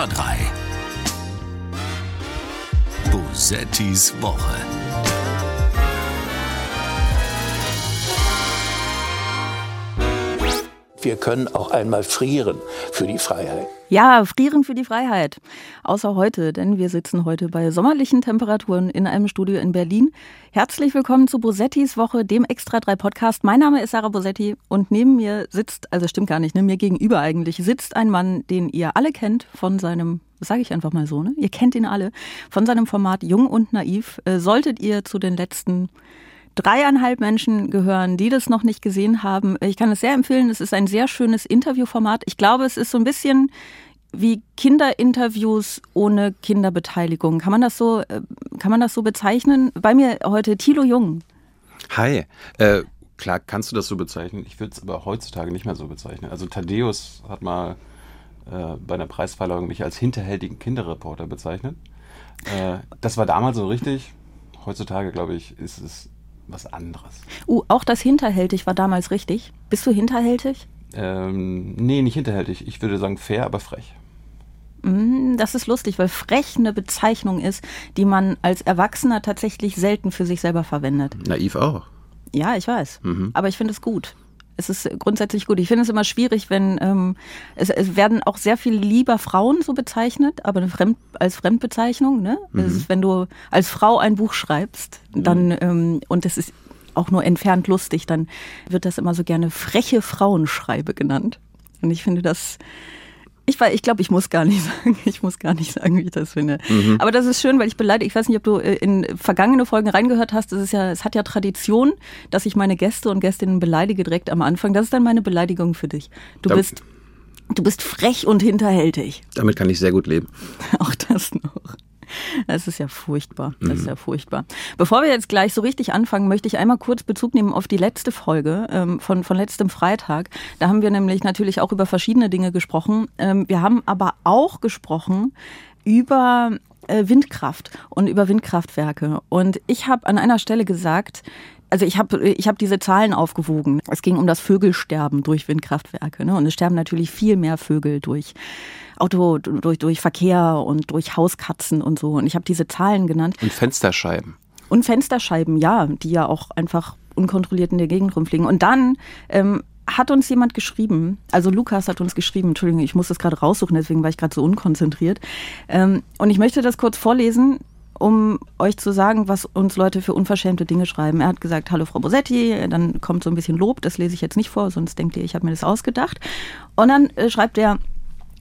Extra 3. Bosettis Woche. Wir können auch einmal frieren für die Freiheit. Ja, frieren für die Freiheit. Außer heute, denn wir sitzen heute bei sommerlichen Temperaturen in einem Studio in Berlin. Herzlich willkommen zu Bosettis Woche, dem Extra 3 Podcast. Mein Name ist Sarah Bosetti und neben mir sitzt, also stimmt gar nicht, ne, mir gegenüber eigentlich, sitzt ein Mann, den ihr alle kennt von seinem sage ich einfach mal so, ne? Ihr kennt ihn alle von seinem Format Jung und Naiv. Äh, solltet ihr zu den letzten dreieinhalb Menschen gehören, die das noch nicht gesehen haben. Ich kann es sehr empfehlen. Es ist ein sehr schönes Interviewformat. Ich glaube, es ist so ein bisschen wie Kinderinterviews ohne Kinderbeteiligung. Kann man das so, äh, kann man das so bezeichnen? Bei mir heute Thilo Jung. Hi. Äh, klar kannst du das so bezeichnen. Ich würde es aber heutzutage nicht mehr so bezeichnen. Also Thaddeus hat mal äh, bei einer Preisverleihung mich als hinterhältigen Kinderreporter bezeichnet. Äh, das war damals so richtig. Heutzutage, glaube ich, ist es was anderes. Uh, auch das hinterhältig war damals richtig. Bist du hinterhältig? Ähm, nee, nicht hinterhältig. Ich würde sagen fair, aber frech. Mm, das ist lustig, weil frech eine Bezeichnung ist, die man als Erwachsener tatsächlich selten für sich selber verwendet. Naiv auch. Ja, ich weiß. Mhm. Aber ich finde es gut. Es ist grundsätzlich gut. Ich finde es immer schwierig, wenn ähm, es, es, werden auch sehr viel lieber Frauen so bezeichnet, aber Fremd, als Fremdbezeichnung. Ne? Mhm. Ist, wenn du als Frau ein Buch schreibst, dann mhm. ähm, und es ist auch nur entfernt lustig, dann wird das immer so gerne freche Frauenschreibe genannt. Und ich finde das ich, ich glaube, ich muss gar nicht sagen, ich muss gar nicht sagen, wie ich das finde. Mhm. Aber das ist schön, weil ich beleidige, ich weiß nicht, ob du äh, in vergangene Folgen reingehört hast, es ist ja, es hat ja Tradition, dass ich meine Gäste und Gästinnen beleidige direkt am Anfang. Das ist dann meine Beleidigung für dich. Du da bist, du bist frech und hinterhältig. Damit kann ich sehr gut leben. Auch das noch. Das ist ja furchtbar. Das ist mhm. ja furchtbar. Bevor wir jetzt gleich so richtig anfangen, möchte ich einmal kurz Bezug nehmen auf die letzte Folge ähm, von, von letztem Freitag. Da haben wir nämlich natürlich auch über verschiedene Dinge gesprochen. Ähm, wir haben aber auch gesprochen über äh, Windkraft und über Windkraftwerke. Und ich habe an einer Stelle gesagt, also ich habe ich hab diese Zahlen aufgewogen. Es ging um das Vögelsterben durch Windkraftwerke. Ne? Und es sterben natürlich viel mehr Vögel durch Auto, durch, durch Verkehr und durch Hauskatzen und so. Und ich habe diese Zahlen genannt. Und Fensterscheiben. Und Fensterscheiben, ja, die ja auch einfach unkontrolliert in der Gegend rumfliegen. Und dann ähm, hat uns jemand geschrieben, also Lukas hat uns geschrieben, Entschuldigung, ich muss das gerade raussuchen, deswegen war ich gerade so unkonzentriert. Ähm, und ich möchte das kurz vorlesen, um euch zu sagen, was uns Leute für unverschämte Dinge schreiben. Er hat gesagt, hallo Frau Bosetti, dann kommt so ein bisschen Lob, das lese ich jetzt nicht vor, sonst denkt ihr, ich habe mir das ausgedacht. Und dann äh, schreibt er,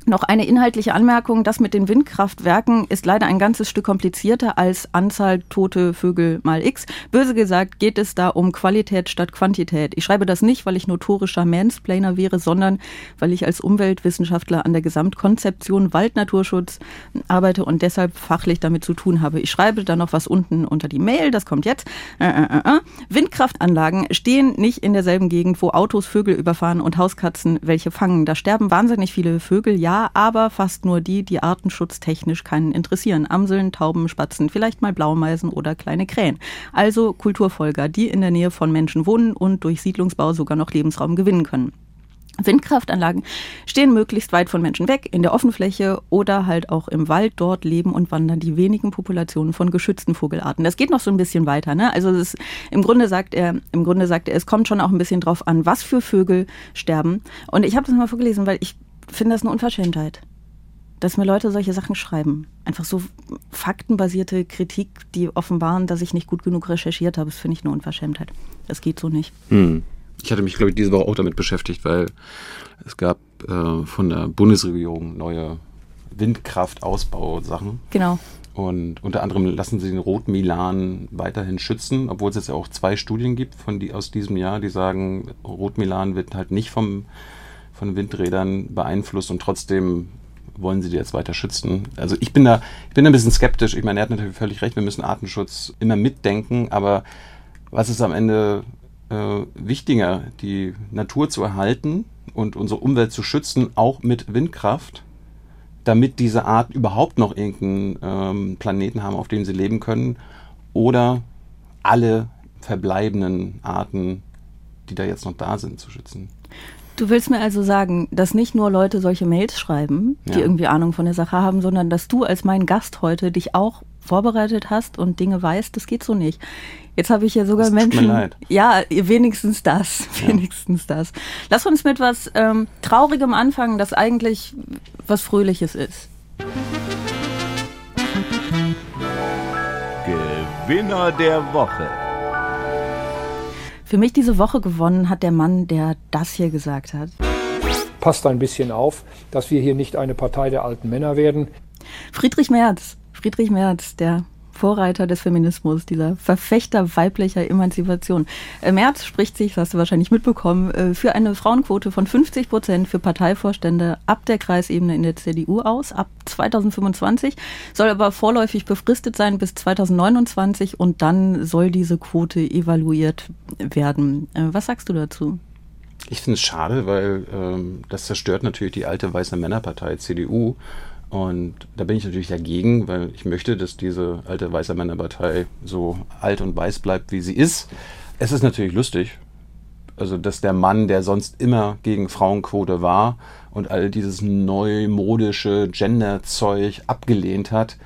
noch eine inhaltliche Anmerkung. Das mit den Windkraftwerken ist leider ein ganzes Stück komplizierter als Anzahl tote Vögel mal X. Böse gesagt geht es da um Qualität statt Quantität. Ich schreibe das nicht, weil ich notorischer Mansplainer wäre, sondern weil ich als Umweltwissenschaftler an der Gesamtkonzeption Waldnaturschutz arbeite und deshalb fachlich damit zu tun habe. Ich schreibe da noch was unten unter die Mail, das kommt jetzt. Äh, äh, äh. äh. Windkraftanlagen stehen nicht in derselben Gegend, wo Autos Vögel überfahren und Hauskatzen welche fangen. Da sterben wahnsinnig viele Vögel, ja, aber fast nur die, die artenschutztechnisch keinen interessieren. Amseln, Tauben, Spatzen, vielleicht mal Blaumeisen oder kleine Krähen. Also Kulturfolger, die in der Nähe von Menschen wohnen und durch Siedlungsbau sogar noch Lebensraum gewinnen können. Windkraftanlagen stehen möglichst weit von Menschen weg, in der Offenfläche oder halt auch im Wald. Dort leben und wandern die wenigen Populationen von geschützten Vogelarten. Das geht noch so ein bisschen weiter. Ne? Also ist, im Grunde sagt er, im Grunde sagt er, es kommt schon auch ein bisschen drauf an, was für Vögel sterben. Und ich habe das mal vorgelesen, weil ich finde das eine Unverschämtheit, dass mir Leute solche Sachen schreiben. Einfach so faktenbasierte Kritik, die offenbaren, dass ich nicht gut genug recherchiert habe, das finde ich eine Unverschämtheit. Das geht so nicht. Hm. Ich hatte mich, glaube ich, diese Woche auch damit beschäftigt, weil es gab äh, von der Bundesregierung neue Windkraftausbausachen. Genau. Und unter anderem lassen sie den Rotmilan weiterhin schützen, obwohl es jetzt ja auch zwei Studien gibt von die, aus diesem Jahr, die sagen, Rotmilan wird halt nicht vom von Windrädern beeinflusst und trotzdem wollen sie die jetzt weiter schützen. Also ich bin da, ich bin da ein bisschen skeptisch. Ich meine, er hat natürlich völlig recht, wir müssen Artenschutz immer mitdenken, aber was ist am Ende äh, wichtiger, die Natur zu erhalten und unsere Umwelt zu schützen, auch mit Windkraft, damit diese Art überhaupt noch irgendeinen ähm, Planeten haben, auf dem sie leben können, oder alle verbleibenden Arten, die da jetzt noch da sind, zu schützen? Du willst mir also sagen, dass nicht nur Leute solche Mails schreiben, die Ja. irgendwie Ahnung von der Sache haben, sondern dass du als mein Gast heute dich auch vorbereitet hast und Dinge weißt, das geht so nicht. Jetzt habe ich ja sogar Das tut mir Menschen. leid. Ja, wenigstens das. Wenigstens das. Lass uns mit was ähm, Traurigem anfangen, das eigentlich was Fröhliches ist. Gewinner der Woche. Für mich diese Woche gewonnen hat der Mann, der das hier gesagt hat. passt ein bisschen auf, dass wir hier nicht eine Partei der alten Männer werden. Friedrich Merz. Friedrich Merz, der Vorreiter des Feminismus, dieser Verfechter weiblicher Emanzipation. Äh, Merz spricht sich, das hast du wahrscheinlich mitbekommen, äh, für eine Frauenquote von 50 Prozent für Parteivorstände ab der Kreisebene in der CDU aus, ab 2025, soll aber vorläufig befristet sein bis 2029 und dann soll diese Quote evaluiert werden. Äh, Was sagst du dazu? Ich finde es schade, weil ähm, das zerstört natürlich die alte weiße Männerpartei CDU. Und da bin ich natürlich dagegen, weil ich möchte, dass diese alte weiße Männerpartei so alt und weiß bleibt, wie sie ist. Es ist natürlich lustig, also dass der Mann, der sonst immer gegen Frauenquote war und all dieses neumodische Gender-Zeug abgelehnt hat,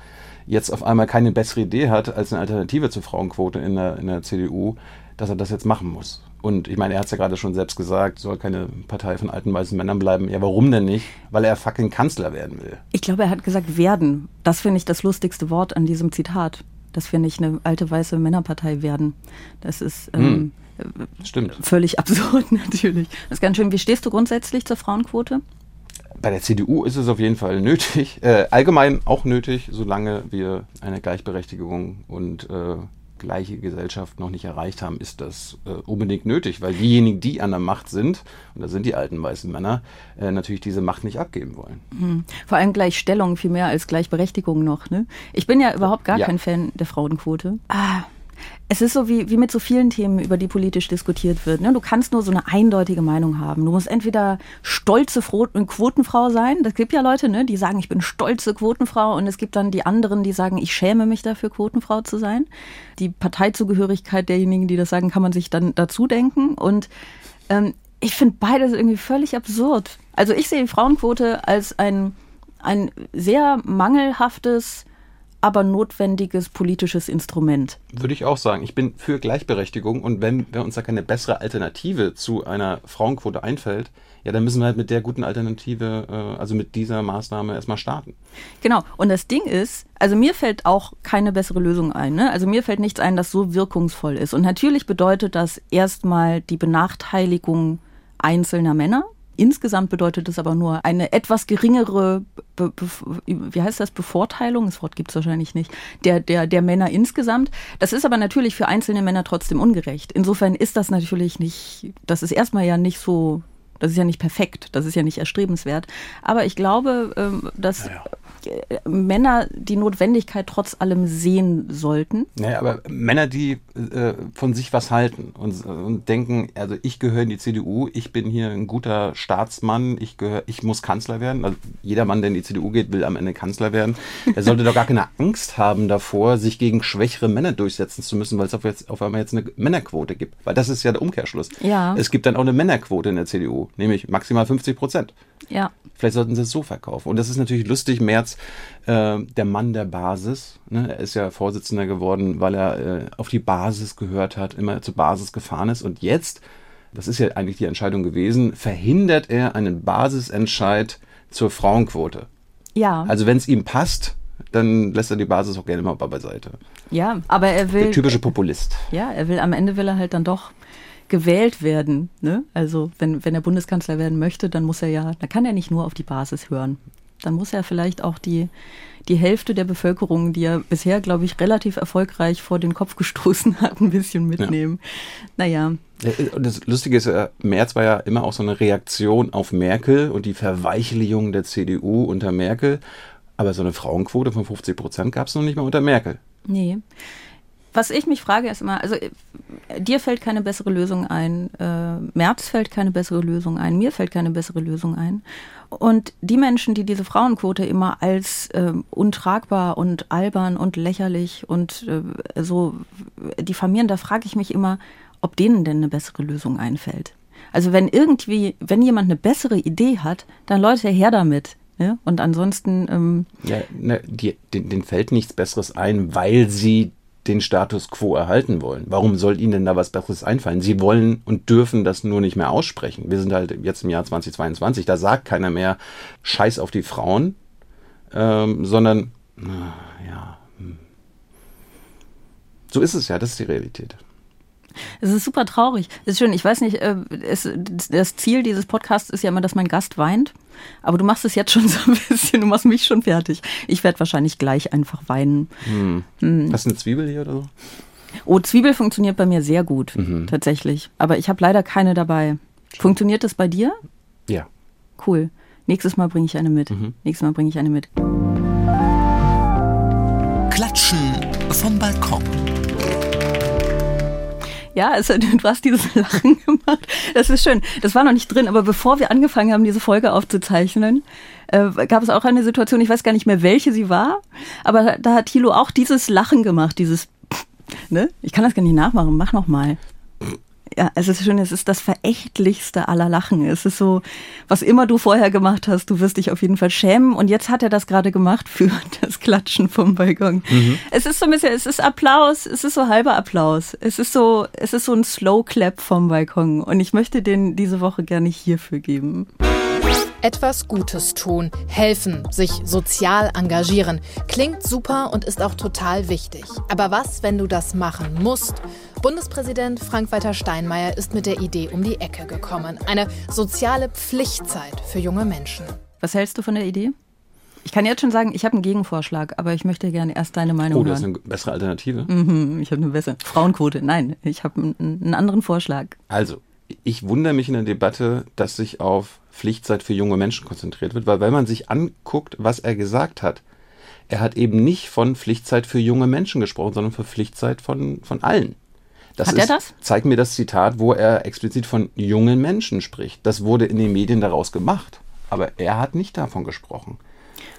jetzt auf einmal keine bessere Idee hat als eine Alternative zur Frauenquote in der, in der CDU, dass er das jetzt machen muss. Und ich meine, er hat es ja gerade schon selbst gesagt, soll keine Partei von alten weißen Männern bleiben. Ja, warum denn nicht? Weil er fucking Kanzler werden will. Ich glaube, er hat gesagt werden. Das finde ich das lustigste Wort an diesem Zitat. Dass wir nicht eine alte weiße Männerpartei werden. Das ist ähm, Stimmt. völlig absurd natürlich. Das ist ganz schön. Wie stehst du grundsätzlich zur Frauenquote? Bei der CDU ist es auf jeden Fall nötig, äh, allgemein auch nötig, solange wir eine Gleichberechtigung und äh, gleiche Gesellschaft noch nicht erreicht haben, ist das äh, unbedingt nötig, weil diejenigen, die an der Macht sind, und das sind die alten weißen Männer, äh, natürlich diese Macht nicht abgeben wollen. Vor allem Gleichstellung viel mehr als Gleichberechtigung noch. Ne? Ich bin ja überhaupt gar Ja. kein Fan der Frauenquote. Ah, es ist so wie, wie mit so vielen Themen, über die politisch diskutiert wird. Ne? Du kannst nur so eine eindeutige Meinung haben. Du musst entweder stolze Fro Quotenfrau sein. Das gibt ja Leute, ne, die sagen, ich bin stolze Quotenfrau. Und es gibt dann die anderen, die sagen, ich schäme mich dafür, Quotenfrau zu sein. Die Parteizugehörigkeit derjenigen, die das sagen, kann man sich dann dazu denken. Und ähm, ich finde beides irgendwie völlig absurd. Also ich sehe die Frauenquote als ein, ein sehr mangelhaftes, aber notwendiges politisches Instrument. Würde ich auch sagen. Ich bin für Gleichberechtigung und wenn, wenn uns da keine bessere Alternative zu einer Frauenquote einfällt, ja, dann müssen wir halt mit der guten Alternative, äh, also mit dieser Maßnahme erstmal starten. Genau. Und das Ding ist, also mir fällt auch keine bessere Lösung ein. Ne? Also mir fällt nichts ein, das so wirkungsvoll ist. Und natürlich bedeutet das erstmal die Benachteiligung einzelner Männer. Insgesamt bedeutet es aber nur eine etwas geringere, be, be, wie heißt das, Bevorteilung, das Wort gibt es wahrscheinlich nicht, der, der, der Männer insgesamt. Das ist aber natürlich für einzelne Männer trotzdem ungerecht. Insofern ist das natürlich nicht, das ist erstmal ja nicht so, das ist ja nicht perfekt, das ist ja nicht erstrebenswert. Aber ich glaube, ähm, dass äh, Männer die Notwendigkeit trotz allem sehen sollten. Naja, aber Männer, die äh, von sich was halten und, und denken, also ich gehöre in die CDU, ich bin hier ein guter Staatsmann, ich gehöre, ich muss Kanzler werden. Also jeder Mann, der in die CDU geht, will am Ende Kanzler werden. Er sollte doch gar keine Angst haben davor, sich gegen schwächere Männer durchsetzen zu müssen, weil es auf, jetzt, auf einmal jetzt eine Männerquote gibt. Weil das ist ja der Umkehrschluss. Ja. Es gibt dann auch eine Männerquote in der CDU, nämlich maximal 50 Prozent. Ja. Vielleicht sollten sie es so verkaufen. Und das ist natürlich lustig. Merz, äh, der Mann der Basis, ne? er ist ja Vorsitzender geworden, weil er äh, auf die Basis gehört hat, immer zur Basis gefahren ist. Und jetzt, das ist ja eigentlich die Entscheidung gewesen, verhindert er einen Basisentscheid zur Frauenquote. Ja. Also wenn es ihm passt, dann lässt er die Basis auch gerne mal beiseite. ja, aber er will. Der typische Populist. Ja, er will, am Ende will er halt dann doch gewählt werden. Ne? Also wenn, wenn er Bundeskanzler werden möchte, dann muss er ja, dann kann er nicht nur auf die Basis hören. Dann muss er vielleicht auch die, die Hälfte der Bevölkerung, die er bisher, glaube ich, relativ erfolgreich vor den Kopf gestoßen hat, ein bisschen mitnehmen. Naja, Äh, Und das Lustige ist, Merz war ja immer auch so eine Reaktion auf Merkel und die Verweichlichung der CDU unter Merkel. Aber so eine Frauenquote von 50 Prozent gab es noch nicht mal unter Merkel. nee. Was ich mich frage ist immer, also äh, dir fällt keine bessere Lösung ein, äh, Merz fällt keine bessere Lösung ein, mir fällt keine bessere Lösung ein. Und die Menschen, die diese Frauenquote immer als äh, untragbar und albern und lächerlich und äh, so diffamieren, da frage ich mich immer, ob denen denn eine bessere Lösung einfällt. Also wenn irgendwie, wenn jemand eine bessere Idee hat, dann Leute her damit. Ja? Und ansonsten. Ähm, ja, ne, die, den, den fällt nichts Besseres ein, weil sie den Status quo erhalten wollen. Warum soll ihnen denn da was Besseres einfallen? Sie wollen und dürfen das nur nicht mehr aussprechen. Wir sind halt jetzt im Jahr 2022, da sagt keiner mehr Scheiß auf die Frauen, ähm, sondern, ja, hm. so ist es ja, das ist die Realität. Es ist super traurig. Es ist schön. Ich weiß nicht, äh, es, das Ziel dieses Podcasts ist ja immer, dass mein Gast weint. Aber du machst es jetzt schon so ein bisschen, du machst mich schon fertig. Ich werde wahrscheinlich gleich einfach weinen. Hm. Hm. Hast du eine Zwiebel hier oder so? Oh, Zwiebel funktioniert bei mir sehr gut, mhm. tatsächlich. Aber ich habe leider keine dabei. Funktioniert das bei dir? Ja. Cool. Nächstes Mal bringe ich eine mit. Mhm. Nächstes Mal bringe ich eine mit. Ja, also, du hast dieses Lachen gemacht. Das ist schön. Das war noch nicht drin, aber bevor wir angefangen haben, diese Folge aufzuzeichnen, äh, gab es auch eine Situation, ich weiß gar nicht mehr, welche sie war, aber da hat Thilo auch dieses Lachen gemacht, dieses, ne? Ich kann das gar nicht nachmachen, mach noch mal ja, es ist schön, es ist das verächtlichste aller Lachen. Es ist so, was immer du vorher gemacht hast, du wirst dich auf jeden Fall schämen. Und jetzt hat er das gerade gemacht für das Klatschen vom Balkon. Mhm. Es ist so ein bisschen, es ist Applaus, es ist so halber Applaus. Es ist so, es ist so ein Slow Clap vom Balkon. Und ich möchte den diese Woche gerne hierfür geben. Etwas Gutes tun, helfen, sich sozial engagieren. Klingt super und ist auch total wichtig. Aber was, wenn du das machen musst? Bundespräsident Frank-Walter Steinmeier ist mit der Idee um die Ecke gekommen. Eine soziale Pflichtzeit für junge Menschen. Was hältst du von der Idee? Ich kann jetzt schon sagen, ich habe einen Gegenvorschlag, aber ich möchte gerne erst deine Meinung hören. Oh, das ist eine bessere Alternative. Mhm, ich habe eine bessere Frauenquote. Nein, ich habe einen, einen anderen Vorschlag. Also, ich wundere mich in der Debatte, dass sich auf Pflichtzeit für junge Menschen konzentriert wird, weil wenn man sich anguckt, was er gesagt hat, er hat eben nicht von Pflichtzeit für junge Menschen gesprochen, sondern von Pflichtzeit von, von allen. Das Hat ist, er das? Zeig mir das Zitat, wo er explizit von jungen Menschen spricht. Das wurde in den Medien daraus gemacht. Aber er hat nicht davon gesprochen.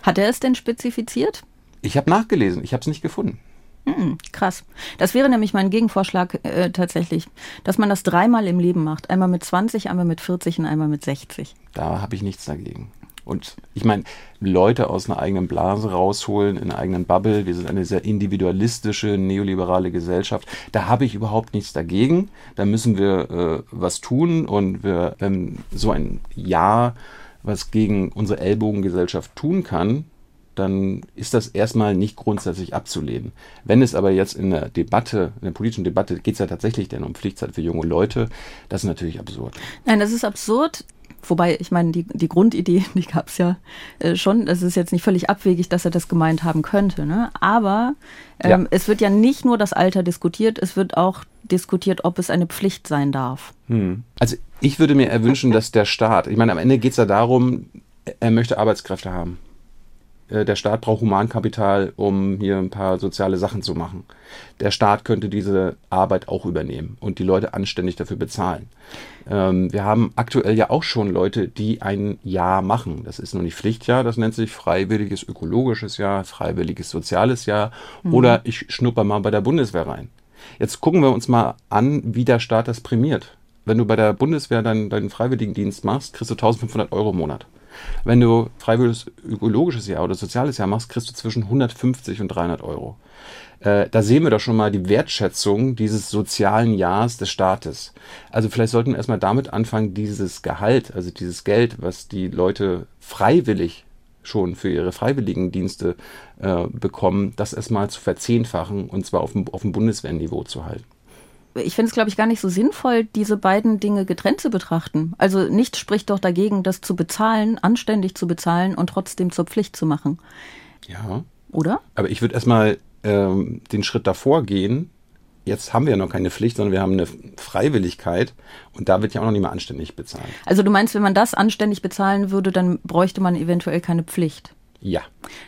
Hat er es denn spezifiziert? Ich habe nachgelesen, ich habe es nicht gefunden. Hm, krass. Das wäre nämlich mein Gegenvorschlag äh, tatsächlich, dass man das dreimal im Leben macht. Einmal mit 20, einmal mit 40 und einmal mit 60. Da habe ich nichts dagegen. Und ich meine, Leute aus einer eigenen Blase rausholen, in einer eigenen Bubble. Wir sind eine sehr individualistische, neoliberale Gesellschaft. Da habe ich überhaupt nichts dagegen. Da müssen wir äh, was tun. Und wir, wenn so ein Ja, was gegen unsere Ellbogengesellschaft tun kann, dann ist das erstmal nicht grundsätzlich abzulehnen. Wenn es aber jetzt in der Debatte, in der politischen Debatte, geht es ja tatsächlich denn um Pflichtzeit für junge Leute, das ist natürlich absurd. Nein, das ist absurd. Wobei, ich meine, die, die Grundidee, die gab es ja äh, schon. Es ist jetzt nicht völlig abwegig, dass er das gemeint haben könnte. Ne? Aber ähm, ja. es wird ja nicht nur das Alter diskutiert, es wird auch diskutiert, ob es eine Pflicht sein darf. Hm. Also ich würde mir erwünschen, dass der Staat, ich meine, am Ende geht es ja darum, er möchte Arbeitskräfte haben. Äh, der Staat braucht Humankapital, um hier ein paar soziale Sachen zu machen. Der Staat könnte diese Arbeit auch übernehmen und die Leute anständig dafür bezahlen. Ähm, wir haben aktuell ja auch schon Leute, die ein Jahr machen. Das ist noch nicht Pflichtjahr, das nennt sich freiwilliges ökologisches Jahr, freiwilliges soziales Jahr mhm. oder ich schnupper mal bei der Bundeswehr rein. Jetzt gucken wir uns mal an, wie der Staat das prämiert. Wenn du bei der Bundeswehr deinen, deinen Freiwilligendienst machst, kriegst du 1500 Euro im Monat. Wenn du freiwilliges ökologisches Jahr oder soziales Jahr machst, kriegst du zwischen 150 und 300 Euro. Äh, da sehen wir doch schon mal die Wertschätzung dieses sozialen Jahres des Staates. Also vielleicht sollten wir erstmal damit anfangen, dieses Gehalt, also dieses Geld, was die Leute freiwillig schon für ihre Freiwilligendienste äh, bekommen, das erstmal zu verzehnfachen und zwar auf dem, auf dem Bundeswehrniveau zu halten ich finde es, glaube ich, gar nicht so sinnvoll, diese beiden Dinge getrennt zu betrachten. Also nichts spricht doch dagegen, das zu bezahlen, anständig zu bezahlen und trotzdem zur Pflicht zu machen. Ja. Oder? Aber ich würde erstmal ähm, den Schritt davor gehen. Jetzt haben wir ja noch keine Pflicht, sondern wir haben eine Freiwilligkeit und da wird ja auch noch nicht mehr anständig bezahlt. Also du meinst, wenn man das anständig bezahlen würde, dann bräuchte man eventuell keine Pflicht. Ja.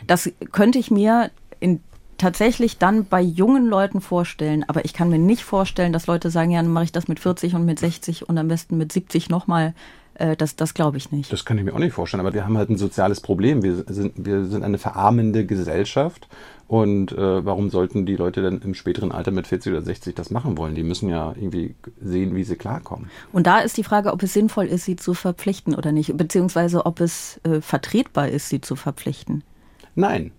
Das könnte ich mir in tatsächlich dann bei jungen Leuten vorstellen. Aber ich kann mir nicht vorstellen, dass Leute sagen, ja, dann mache ich das mit 40 und mit 60 und am besten mit 70 nochmal. Äh, das das glaube ich nicht. Das kann ich mir auch nicht vorstellen, aber wir haben halt ein soziales Problem. Wir sind, wir sind eine verarmende Gesellschaft und äh, warum sollten die Leute dann im späteren Alter mit 40 oder 60 das machen wollen? Die müssen ja irgendwie sehen, wie sie klarkommen. Und da ist die Frage, ob es sinnvoll ist, sie zu verpflichten oder nicht, beziehungsweise ob es äh, vertretbar ist, sie zu verpflichten. Nein.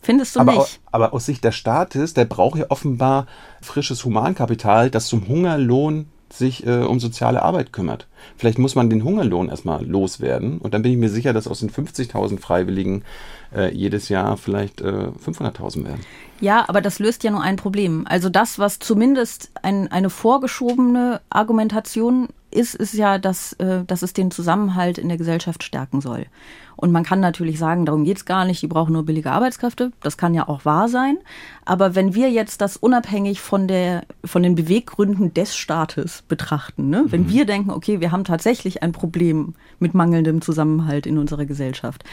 Findest du aber, nicht? aber aus Sicht des Staates, der braucht ja offenbar frisches Humankapital, das zum Hungerlohn sich äh, um soziale Arbeit kümmert. Vielleicht muss man den Hungerlohn erstmal loswerden und dann bin ich mir sicher, dass aus den 50.000 Freiwilligen äh, jedes Jahr vielleicht äh, 500.000 werden. Ja, aber das löst ja nur ein Problem. Also das, was zumindest ein, eine vorgeschobene Argumentation ist, ist ja, dass, äh, dass es den Zusammenhalt in der Gesellschaft stärken soll. Und man kann natürlich sagen, darum geht's gar nicht, die brauchen nur billige Arbeitskräfte. Das kann ja auch wahr sein. Aber wenn wir jetzt das unabhängig von, der, von den Beweggründen des Staates betrachten, ne? wenn wir denken, okay, wir haben tatsächlich ein Problem mit mangelndem Zusammenhalt in unserer Gesellschaft,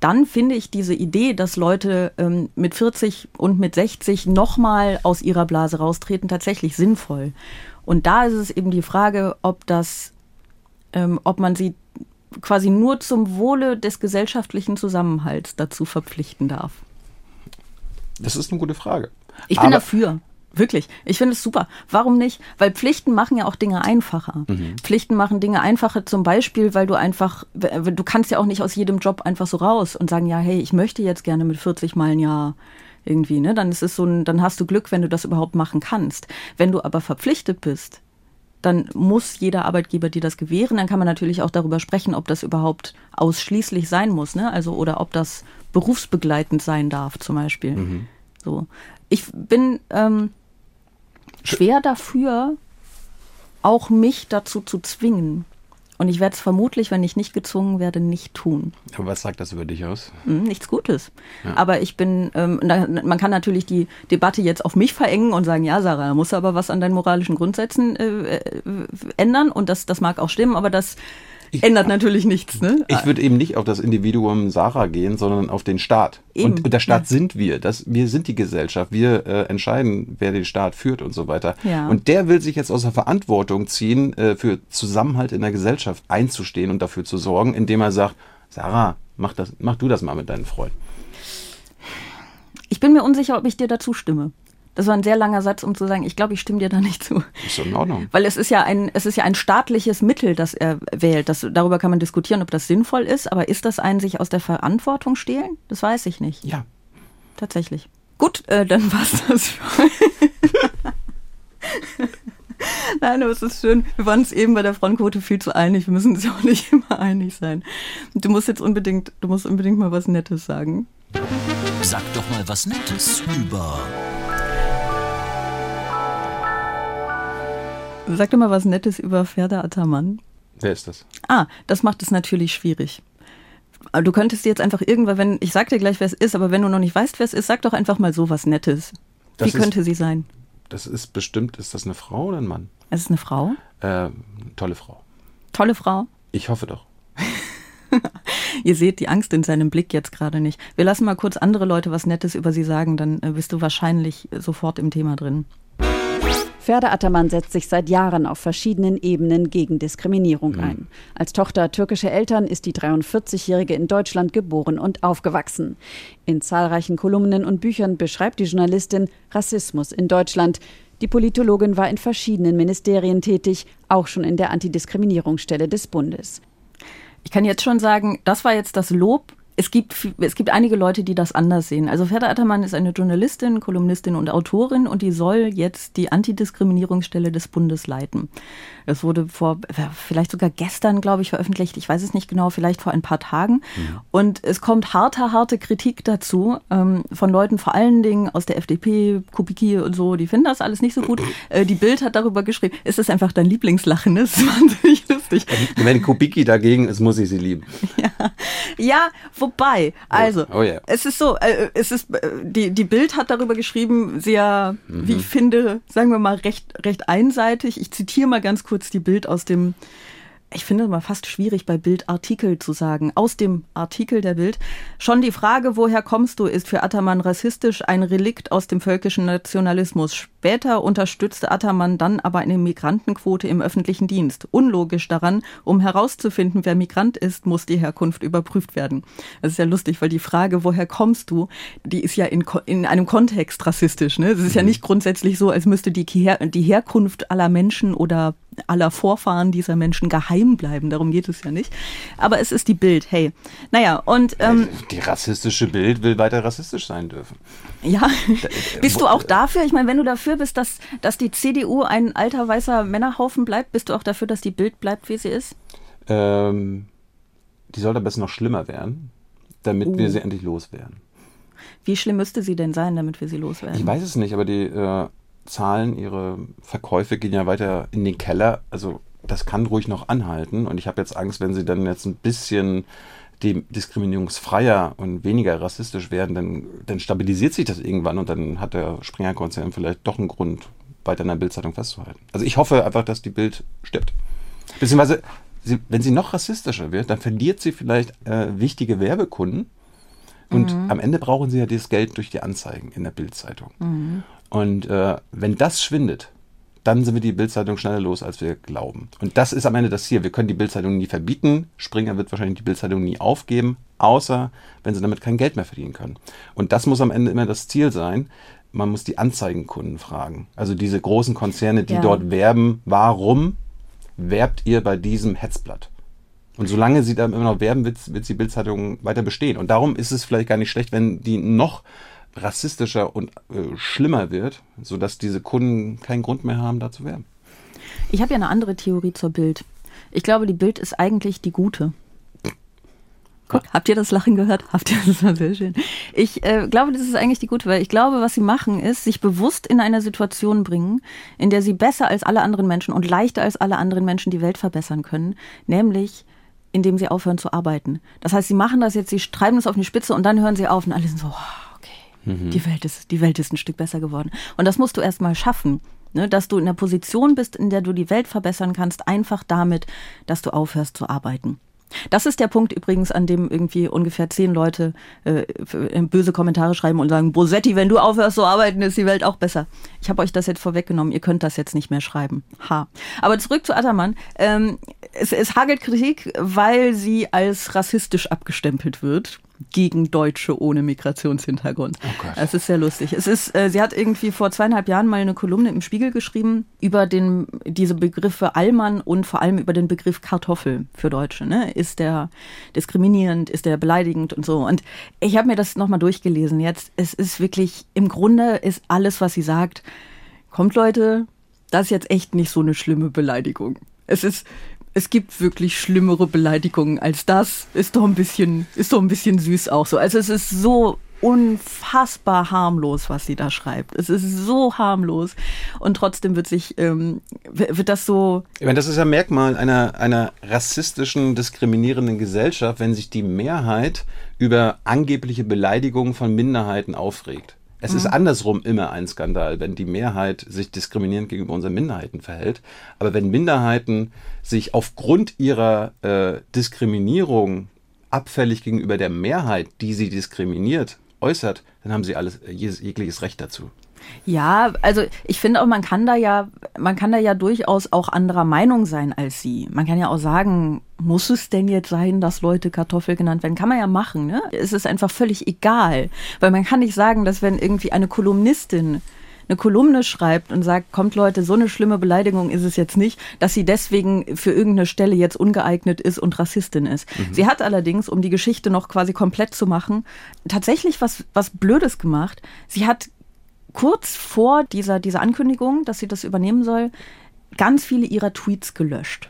dann finde ich diese Idee, dass Leute ähm, mit 40 und mit 60 nochmal aus ihrer Blase raustreten, tatsächlich sinnvoll. Und da ist es eben die Frage, ob das, ähm, ob man sie quasi nur zum Wohle des gesellschaftlichen Zusammenhalts dazu verpflichten darf. Das ist eine gute Frage. Ich bin Aber- dafür. Wirklich. Ich finde es super. Warum nicht? Weil Pflichten machen ja auch Dinge einfacher. Pflichten machen Dinge einfacher zum Beispiel, weil du einfach, du kannst ja auch nicht aus jedem Job einfach so raus und sagen, ja, hey, ich möchte jetzt gerne mit 40 Mal ein Jahr irgendwie, ne? Dann ist es so ein, dann hast du Glück, wenn du das überhaupt machen kannst. Wenn du aber verpflichtet bist, dann muss jeder Arbeitgeber dir das gewähren. Dann kann man natürlich auch darüber sprechen, ob das überhaupt ausschließlich sein muss, ne? Also oder ob das berufsbegleitend sein darf, zum Beispiel. So. Ich bin ähm, schwer dafür, auch mich dazu zu zwingen. Und ich werde es vermutlich, wenn ich nicht gezwungen werde, nicht tun. Aber was sagt das über dich aus? Hm, nichts Gutes. Aber ich bin, ähm, da, man kann natürlich die Debatte jetzt auf mich verengen und sagen, ja, Sarah, da musst du aber was an deinen moralischen Grundsätzen äh, äh, ändern. Und das, das mag auch stimmen, aber das ändert natürlich nichts. Ne? Ich würde eben nicht auf das Individuum Sarah gehen, sondern auf den Staat. Eben, Und, und der Staat ja. sind wir. Das, wir sind die Gesellschaft. Wir äh, entscheiden, wer den Staat führt und so weiter. Ja. Und der will sich jetzt aus der Verantwortung ziehen, äh, für Zusammenhalt in der Gesellschaft einzustehen und dafür zu sorgen, indem er sagt, Sarah, mach, das, mach du das mal mit deinen Freunden. Ich bin mir unsicher, ob ich dir dazu stimme. Das war ein sehr langer Satz, um zu sagen, ich glaube, ich stimme dir da nicht zu. Ist in Ordnung. Weil es ist ja ein, es ist ja ein staatliches Mittel, das er wählt. Das, darüber kann man diskutieren, ob das sinnvoll ist. Aber ist das ein sich aus der Verantwortung stehlen? Das weiß ich nicht. Ja. Tatsächlich. Gut, äh, dann war's das. für- Nein, aber es ist schön. Wir waren uns eben bei der Frauenquote viel zu einig. Wir müssen uns ja auch nicht immer einig sein. Du musst jetzt unbedingt, du musst unbedingt mal was Nettes sagen. Sag doch mal was Nettes über Sag doch mal was Nettes über Ferda Ataman. Wer ist das? Ah, das macht es natürlich schwierig. Aber Du könntest jetzt einfach irgendwann, wenn, ich sag dir gleich, wer es ist, aber wenn du noch nicht weißt, wer es ist, sag doch einfach mal so was Nettes. Das Wie ist- könnte sie sein? Das ist bestimmt, ist das eine Frau oder ein Mann? Es ist eine Frau. Äh, tolle Frau. Tolle Frau. Ich hoffe doch. Ihr seht die Angst in seinem Blick jetzt gerade nicht. Wir lassen mal kurz andere Leute was Nettes über sie sagen, dann äh, bist du wahrscheinlich äh, sofort im Thema drin. Ferda Ataman setzt sich seit Jahren auf verschiedenen Ebenen gegen Diskriminierung ein. Als Tochter türkischer Eltern ist die 43-Jährige in Deutschland geboren und aufgewachsen. In zahlreichen Kolumnen und Büchern beschreibt die Journalistin Rassismus in Deutschland. Die Politologin war in verschiedenen Ministerien tätig, auch schon in der Antidiskriminierungsstelle des Bundes. Ich kann jetzt schon sagen, das war jetzt das Lob. Es gibt, es gibt einige Leute, die das anders sehen. Also Ferda Attermann ist eine Journalistin, Kolumnistin und Autorin und die soll jetzt die Antidiskriminierungsstelle des Bundes leiten. Das wurde vor, äh, vielleicht sogar gestern, glaube ich, veröffentlicht. Ich weiß es nicht genau, vielleicht vor ein paar Tagen. Und es kommt harte, harte Kritik dazu ähm, von Leuten, vor allen Dingen aus der FDP, Kubicki und so. Die finden das alles nicht so gut. Äh, die Bild hat darüber geschrieben, ist das einfach dein Lieblingslachen? Das ist wahnsinnig lustig. Wenn Kubicki dagegen ist, muss ich sie lieben. Ja, wobei, also, Oh ja. es ist so, äh, es ist, äh, die, die Bild hat darüber geschrieben, sehr, Mhm. wie ich finde, sagen wir mal, recht, recht einseitig. Ich zitiere mal ganz kurz die Bild aus dem ich finde es mal fast schwierig bei Bildartikel zu sagen, aus dem Artikel der Bild. Schon die Frage, woher kommst du, ist für Attermann rassistisch ein Relikt aus dem völkischen Nationalismus. Später unterstützte Attermann dann aber eine Migrantenquote im öffentlichen Dienst. Unlogisch daran, um herauszufinden, wer Migrant ist, muss die Herkunft überprüft werden. Das ist ja lustig, weil die Frage, woher kommst du, die ist ja in, in einem Kontext rassistisch. Ne? Es ist ja mhm. nicht grundsätzlich so, als müsste die, die Herkunft aller Menschen oder aller Vorfahren dieser Menschen geheim bleiben. Darum geht es ja nicht. Aber es ist die Bild, hey. Naja, und. Ähm, die rassistische Bild will weiter rassistisch sein dürfen. Ja. bist du auch dafür? Ich meine, wenn du dafür bist, dass, dass die CDU ein alter weißer Männerhaufen bleibt, bist du auch dafür, dass die Bild bleibt, wie sie ist? Ähm, die soll am besten noch schlimmer werden, damit uh. wir sie endlich loswerden. Wie schlimm müsste sie denn sein, damit wir sie loswerden? Ich weiß es nicht, aber die. Äh, Zahlen, ihre Verkäufe gehen ja weiter in den Keller. Also das kann ruhig noch anhalten. Und ich habe jetzt Angst, wenn sie dann jetzt ein bisschen diskriminierungsfreier und weniger rassistisch werden, dann, dann stabilisiert sich das irgendwann und dann hat der Springer-Konzern vielleicht doch einen Grund, weiter in der Bildzeitung festzuhalten. Also ich hoffe einfach, dass die Bild stirbt. Beziehungsweise, sie, wenn sie noch rassistischer wird, dann verliert sie vielleicht äh, wichtige Werbekunden. Und mhm. am Ende brauchen sie ja das Geld durch die Anzeigen in der Bildzeitung. Mhm. Und äh, wenn das schwindet, dann sind wir die Bildzeitung schneller los, als wir glauben. Und das ist am Ende das Ziel. Wir können die Bildzeitung nie verbieten. Springer wird wahrscheinlich die Bildzeitung nie aufgeben, außer wenn sie damit kein Geld mehr verdienen können. Und das muss am Ende immer das Ziel sein. Man muss die Anzeigenkunden fragen. Also diese großen Konzerne, die ja. dort werben, warum werbt ihr bei diesem Hetzblatt? Und solange sie da immer noch werben, wird, wird die Bildzeitung weiter bestehen. Und darum ist es vielleicht gar nicht schlecht, wenn die noch rassistischer und äh, schlimmer wird, sodass diese Kunden keinen Grund mehr haben, da zu werben. Ich habe ja eine andere Theorie zur Bild. Ich glaube, die Bild ist eigentlich die gute. Guck, habt ihr das Lachen gehört? Habt ihr das war sehr schön. Ich äh, glaube, das ist eigentlich die gute, weil ich glaube, was sie machen, ist, sich bewusst in eine Situation bringen, in der sie besser als alle anderen Menschen und leichter als alle anderen Menschen die Welt verbessern können, nämlich indem sie aufhören zu arbeiten. Das heißt, sie machen das jetzt, sie treiben das auf die Spitze und dann hören sie auf und alle sind so, wow, Mhm. Die, Welt ist, die Welt ist ein Stück besser geworden. Und das musst du erst mal schaffen. Ne, dass du in der Position bist, in der du die Welt verbessern kannst, einfach damit, dass du aufhörst zu arbeiten. Das ist der Punkt übrigens, an dem irgendwie ungefähr zehn Leute äh, böse Kommentare schreiben und sagen, Bosetti, wenn du aufhörst zu arbeiten, ist die Welt auch besser. Ich habe euch das jetzt vorweggenommen, ihr könnt das jetzt nicht mehr schreiben. Ha. Aber zurück zu Attermann. Ähm, es, es hagelt Kritik, weil sie als rassistisch abgestempelt wird gegen Deutsche ohne Migrationshintergrund. Oh das ist sehr lustig. Es ist, äh, sie hat irgendwie vor zweieinhalb Jahren mal eine Kolumne im Spiegel geschrieben über den, diese Begriffe Allmann und vor allem über den Begriff Kartoffel für Deutsche. Ne? Ist der diskriminierend, ist der beleidigend und so. Und ich habe mir das nochmal durchgelesen jetzt. Es ist wirklich, im Grunde ist alles, was sie sagt, kommt Leute, das ist jetzt echt nicht so eine schlimme Beleidigung. Es ist, es gibt wirklich schlimmere Beleidigungen als das. Ist doch ein bisschen, ist doch ein bisschen süß auch so. Also es ist so unfassbar harmlos, was sie da schreibt. Es ist so harmlos und trotzdem wird sich ähm, wird das so. Ich meine, das ist ja Merkmal einer einer rassistischen, diskriminierenden Gesellschaft, wenn sich die Mehrheit über angebliche Beleidigungen von Minderheiten aufregt. Es mhm. ist andersrum immer ein Skandal, wenn die Mehrheit sich diskriminierend gegenüber unseren Minderheiten verhält. Aber wenn Minderheiten sich aufgrund ihrer äh, Diskriminierung abfällig gegenüber der Mehrheit, die sie diskriminiert, äußert, dann haben sie alles, jegliches Recht dazu. Ja, also ich finde auch, man kann da ja, man kann da ja durchaus auch anderer Meinung sein als sie. Man kann ja auch sagen, muss es denn jetzt sein, dass Leute Kartoffel genannt werden? Kann man ja machen, ne? Es ist einfach völlig egal. Weil man kann nicht sagen, dass wenn irgendwie eine Kolumnistin eine Kolumne schreibt und sagt, kommt Leute, so eine schlimme Beleidigung ist es jetzt nicht, dass sie deswegen für irgendeine Stelle jetzt ungeeignet ist und Rassistin ist. Mhm. Sie hat allerdings, um die Geschichte noch quasi komplett zu machen, tatsächlich was, was Blödes gemacht. Sie hat kurz vor dieser, dieser Ankündigung, dass sie das übernehmen soll, ganz viele ihrer Tweets gelöscht.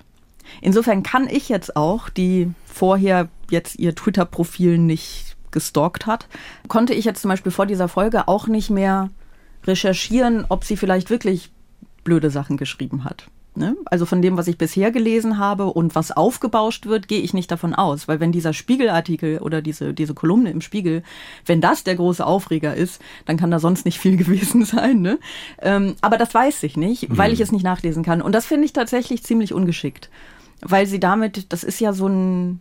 Insofern kann ich jetzt auch, die vorher jetzt ihr Twitter-Profil nicht gestalkt hat, konnte ich jetzt zum Beispiel vor dieser Folge auch nicht mehr recherchieren, ob sie vielleicht wirklich blöde Sachen geschrieben hat. Ne? Also von dem, was ich bisher gelesen habe und was aufgebauscht wird, gehe ich nicht davon aus. Weil wenn dieser Spiegelartikel oder diese, diese Kolumne im Spiegel, wenn das der große Aufreger ist, dann kann da sonst nicht viel gewesen sein. Ne? Ähm, aber das weiß ich nicht, weil mhm. ich es nicht nachlesen kann. Und das finde ich tatsächlich ziemlich ungeschickt. weil sie damit, das ist ja so ein,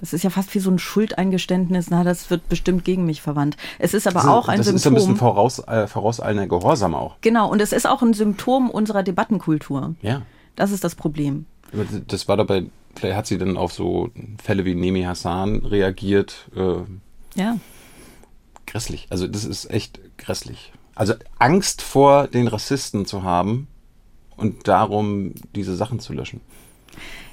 das ist ja fast wie so ein Schuldeingeständnis, na, das wird bestimmt gegen mich verwandt. Es ist aber Also, auch ein das Symptom. ist ein bisschen voraus, äh, vorauseilender Gehorsam auch. genau, und es ist auch ein Symptom unserer Debattenkultur. Ja. Das ist das Problem. Das war dabei, vielleicht hat sie dann auf so Fälle wie Nemi Hassan reagiert. Äh, Ja. grässlich. Also das ist echt grässlich. Also Angst vor den Rassisten zu haben und darum diese Sachen zu löschen.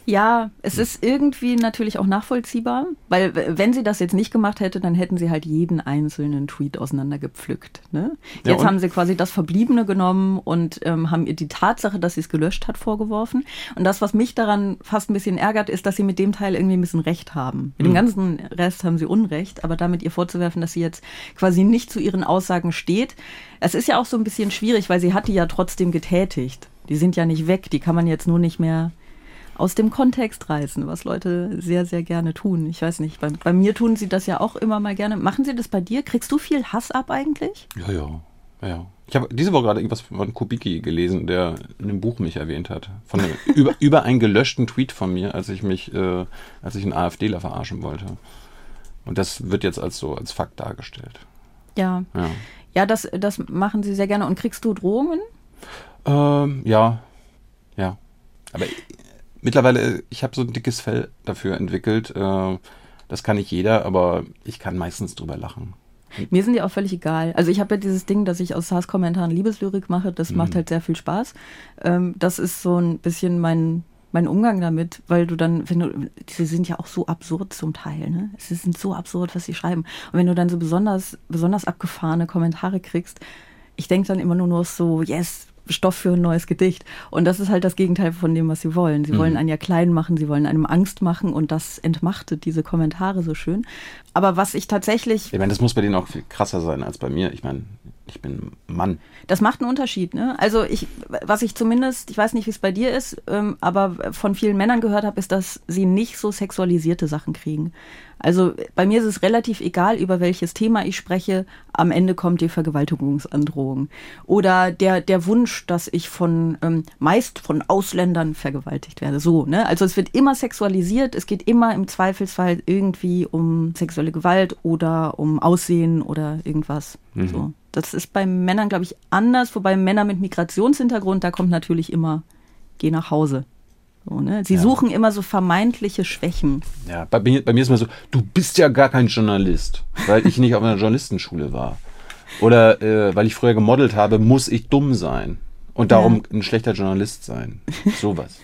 Ja, es ist irgendwie natürlich auch nachvollziehbar, weil wenn sie das jetzt nicht gemacht hätte, dann hätten sie halt jeden einzelnen Tweet auseinandergepflückt. Ne? Ja, Jetzt und- haben sie quasi das Verbliebene genommen und ähm, haben ihr die Tatsache, dass sie es gelöscht hat, vorgeworfen. Und das, was mich daran fast ein bisschen ärgert, ist, dass sie mit dem Teil irgendwie ein bisschen Recht haben. Mit dem ganzen Rest haben sie Unrecht, aber damit ihr vorzuwerfen, dass sie jetzt quasi nicht zu ihren Aussagen steht, es ist ja auch so ein bisschen schwierig, weil sie hat die ja trotzdem getätigt. Die sind ja nicht weg, die kann man jetzt nur nicht mehr aus dem Kontext reißen, was Leute sehr, sehr gerne tun. Ich weiß nicht, bei, bei mir tun sie das ja auch immer mal gerne. Machen sie das bei dir? Kriegst du viel Hass ab eigentlich? Ja, ja. ja. Ich habe diese Woche gerade irgendwas von Kubicki gelesen, der in einem Buch mich erwähnt hat. Von einem, über, über einen gelöschten Tweet von mir, als ich mich, äh, als ich einen AfDler verarschen wollte. Und das wird jetzt als so als Fakt dargestellt. Ja. Ja. Ja, das, das machen sie sehr gerne. Und kriegst du Drohungen? Ähm, ja, ja. Aber ich- mittlerweile, ich habe so ein dickes Fell dafür entwickelt. Äh, das kann nicht jeder, aber ich kann meistens drüber lachen. Mir sind die auch völlig egal. Also ich habe ja dieses Ding, dass ich aus Hass-Kommentaren Liebeslyrik mache. Das macht halt sehr viel Spaß. Ähm, das ist so ein bisschen mein, mein Umgang damit, weil du dann, wenn du, sie sind ja auch so absurd zum Teil, ne? Es sind so absurd, was sie schreiben. Und wenn du dann so besonders, besonders abgefahrene Kommentare kriegst, ich denke dann immer nur noch so, yes, Stoff für ein neues Gedicht. Und das ist halt das Gegenteil von dem, was sie wollen. Sie wollen einen ja klein machen, sie wollen einem Angst machen und das entmachtet diese Kommentare so schön. Aber was ich tatsächlich Ich meine, das muss bei denen auch viel krasser sein als bei mir. Ich meine, ich bin Mann. Das macht einen Unterschied, ne? Also ich, was ich zumindest, ich weiß nicht, wie es bei dir ist, ähm, aber von vielen Männern gehört habe, ist, dass sie nicht so sexualisierte Sachen kriegen. Also bei mir ist es relativ egal, über welches Thema ich spreche. Am Ende kommt die Vergewaltigungsandrohung. Oder der, der Wunsch, dass ich von, ähm, meist von Ausländern vergewaltigt werde. So, ne? Also es wird immer sexualisiert. Es geht immer im Zweifelsfall irgendwie um sexuelle Gewalt oder um Aussehen oder irgendwas. So. Das ist bei Männern, glaube ich, anders. Wobei Männer mit Migrationshintergrund, da kommt natürlich immer, geh nach Hause. So, ne? Sie suchen immer so vermeintliche Schwächen. Ja, bei mir, bei mir ist immer so, du bist ja gar kein Journalist, weil ich nicht auf einer Journalistenschule war. Oder äh, weil ich früher gemodelt habe, muss ich dumm sein. Und darum ein schlechter Journalist sein. Sowas.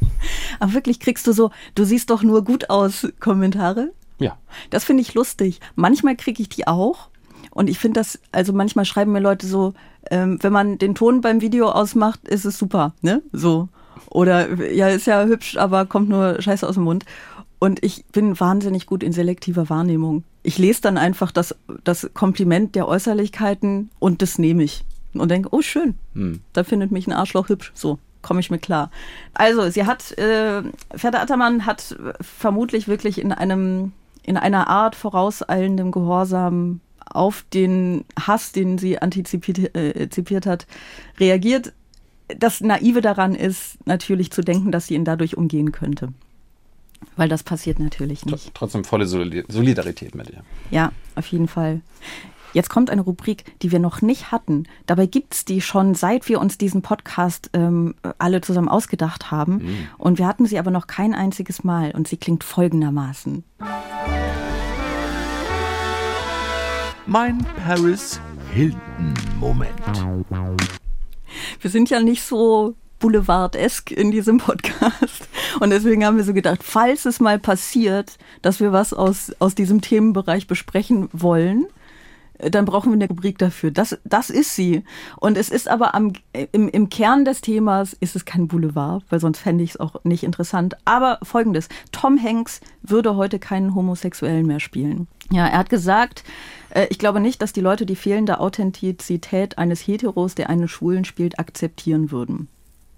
Aber wirklich kriegst du so, du siehst doch nur gut aus, Kommentare. Ja. Das finde ich lustig. Manchmal kriege ich die auch. Und ich finde das, also manchmal schreiben mir Leute so, ähm, wenn man den Ton beim Video ausmacht, ist es super, ne? So. Oder ja, ist ja hübsch, aber kommt nur Scheiße aus dem Mund. Und ich bin wahnsinnig gut in selektiver Wahrnehmung. Ich lese dann einfach das, das Kompliment der Äußerlichkeiten und das nehme ich. Und denke, oh schön, da findet mich ein Arschloch hübsch. So, komme ich mit klar. Also, sie hat, äh, Ferda Attermann hat vermutlich wirklich in einem, in einer Art vorauseilendem Gehorsam auf den Hass, den sie antizipiert äh, hat, reagiert. Das Naive daran ist natürlich zu denken, dass sie ihn dadurch umgehen könnte. Weil das passiert natürlich nicht. trotzdem volle Solid- Solidarität mit dir. Ja, auf jeden Fall. Jetzt kommt eine Rubrik, die wir noch nicht hatten. Dabei gibt's die schon, seit wir uns diesen Podcast ähm, alle zusammen ausgedacht haben. Und wir hatten sie aber noch kein einziges Mal. Und sie klingt folgendermaßen. Mein Paris Hilton-Moment. Wir sind ja nicht so Boulevard-esk in diesem Podcast. Und deswegen haben wir so gedacht, falls es mal passiert, dass wir was aus, aus diesem Themenbereich besprechen wollen, äh, dann brauchen wir eine Rubrik dafür. Das, das ist sie. Und es ist aber am, im, im Kern des Themas ist es kein Boulevard, weil sonst fände ich es auch nicht interessant. Aber folgendes, Tom Hanks würde heute keinen Homosexuellen mehr spielen. Ja, er hat gesagt, ich glaube nicht, dass die Leute die fehlende Authentizität eines Heteros, der einen Schwulen spielt, akzeptieren würden.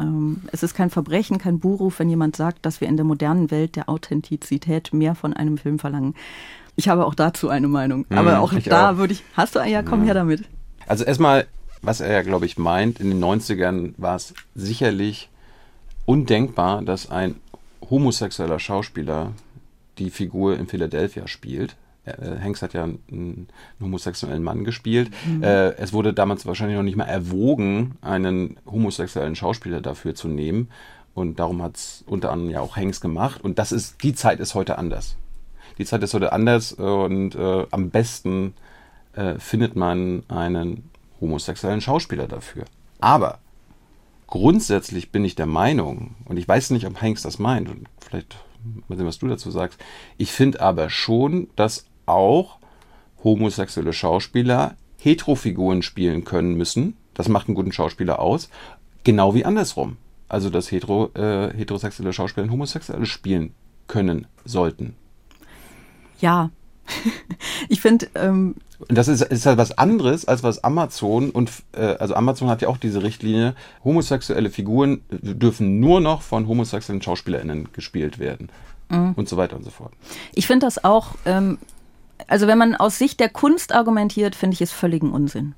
Ähm, Es ist kein Verbrechen, kein Buhruf, wenn jemand sagt, dass wir in der modernen Welt der Authentizität mehr von einem Film verlangen. Ich habe auch dazu eine Meinung. Aber auch da auch. würde ich. Hast du ja, komm her damit. Also erstmal, was er ja, glaube ich, meint, in den 90ern war es sicherlich undenkbar, dass ein homosexueller Schauspieler die Figur in Philadelphia spielt. Äh, Hanks hat ja einen, einen homosexuellen Mann gespielt. Mhm. Äh, es wurde damals wahrscheinlich noch nicht mal erwogen, einen homosexuellen Schauspieler dafür zu nehmen. Und darum hat es unter anderem ja auch Hanks gemacht. Und das ist, die Zeit ist heute anders. Die Zeit ist heute anders und äh, am besten äh, findet man einen homosexuellen Schauspieler dafür. Aber grundsätzlich bin ich der Meinung, und ich weiß nicht, ob Hanks das meint, und vielleicht mal sehen, was du dazu sagst, ich finde aber schon, dass auch homosexuelle Schauspieler Heterofiguren spielen können müssen. Das macht einen guten Schauspieler aus. Genau wie andersrum. Also, dass hetero, äh, heterosexuelle Schauspieler homosexuelle spielen können sollten. Ja. ich finde. Ähm das ist, ist halt was anderes, als was Amazon und äh, also Amazon hat ja auch diese Richtlinie, homosexuelle Figuren dürfen nur noch von homosexuellen SchauspielerInnen gespielt werden. Mhm. Und so weiter und so fort. Ich finde das auch, ähm, also wenn man aus Sicht der Kunst argumentiert, finde ich es völligen Unsinn.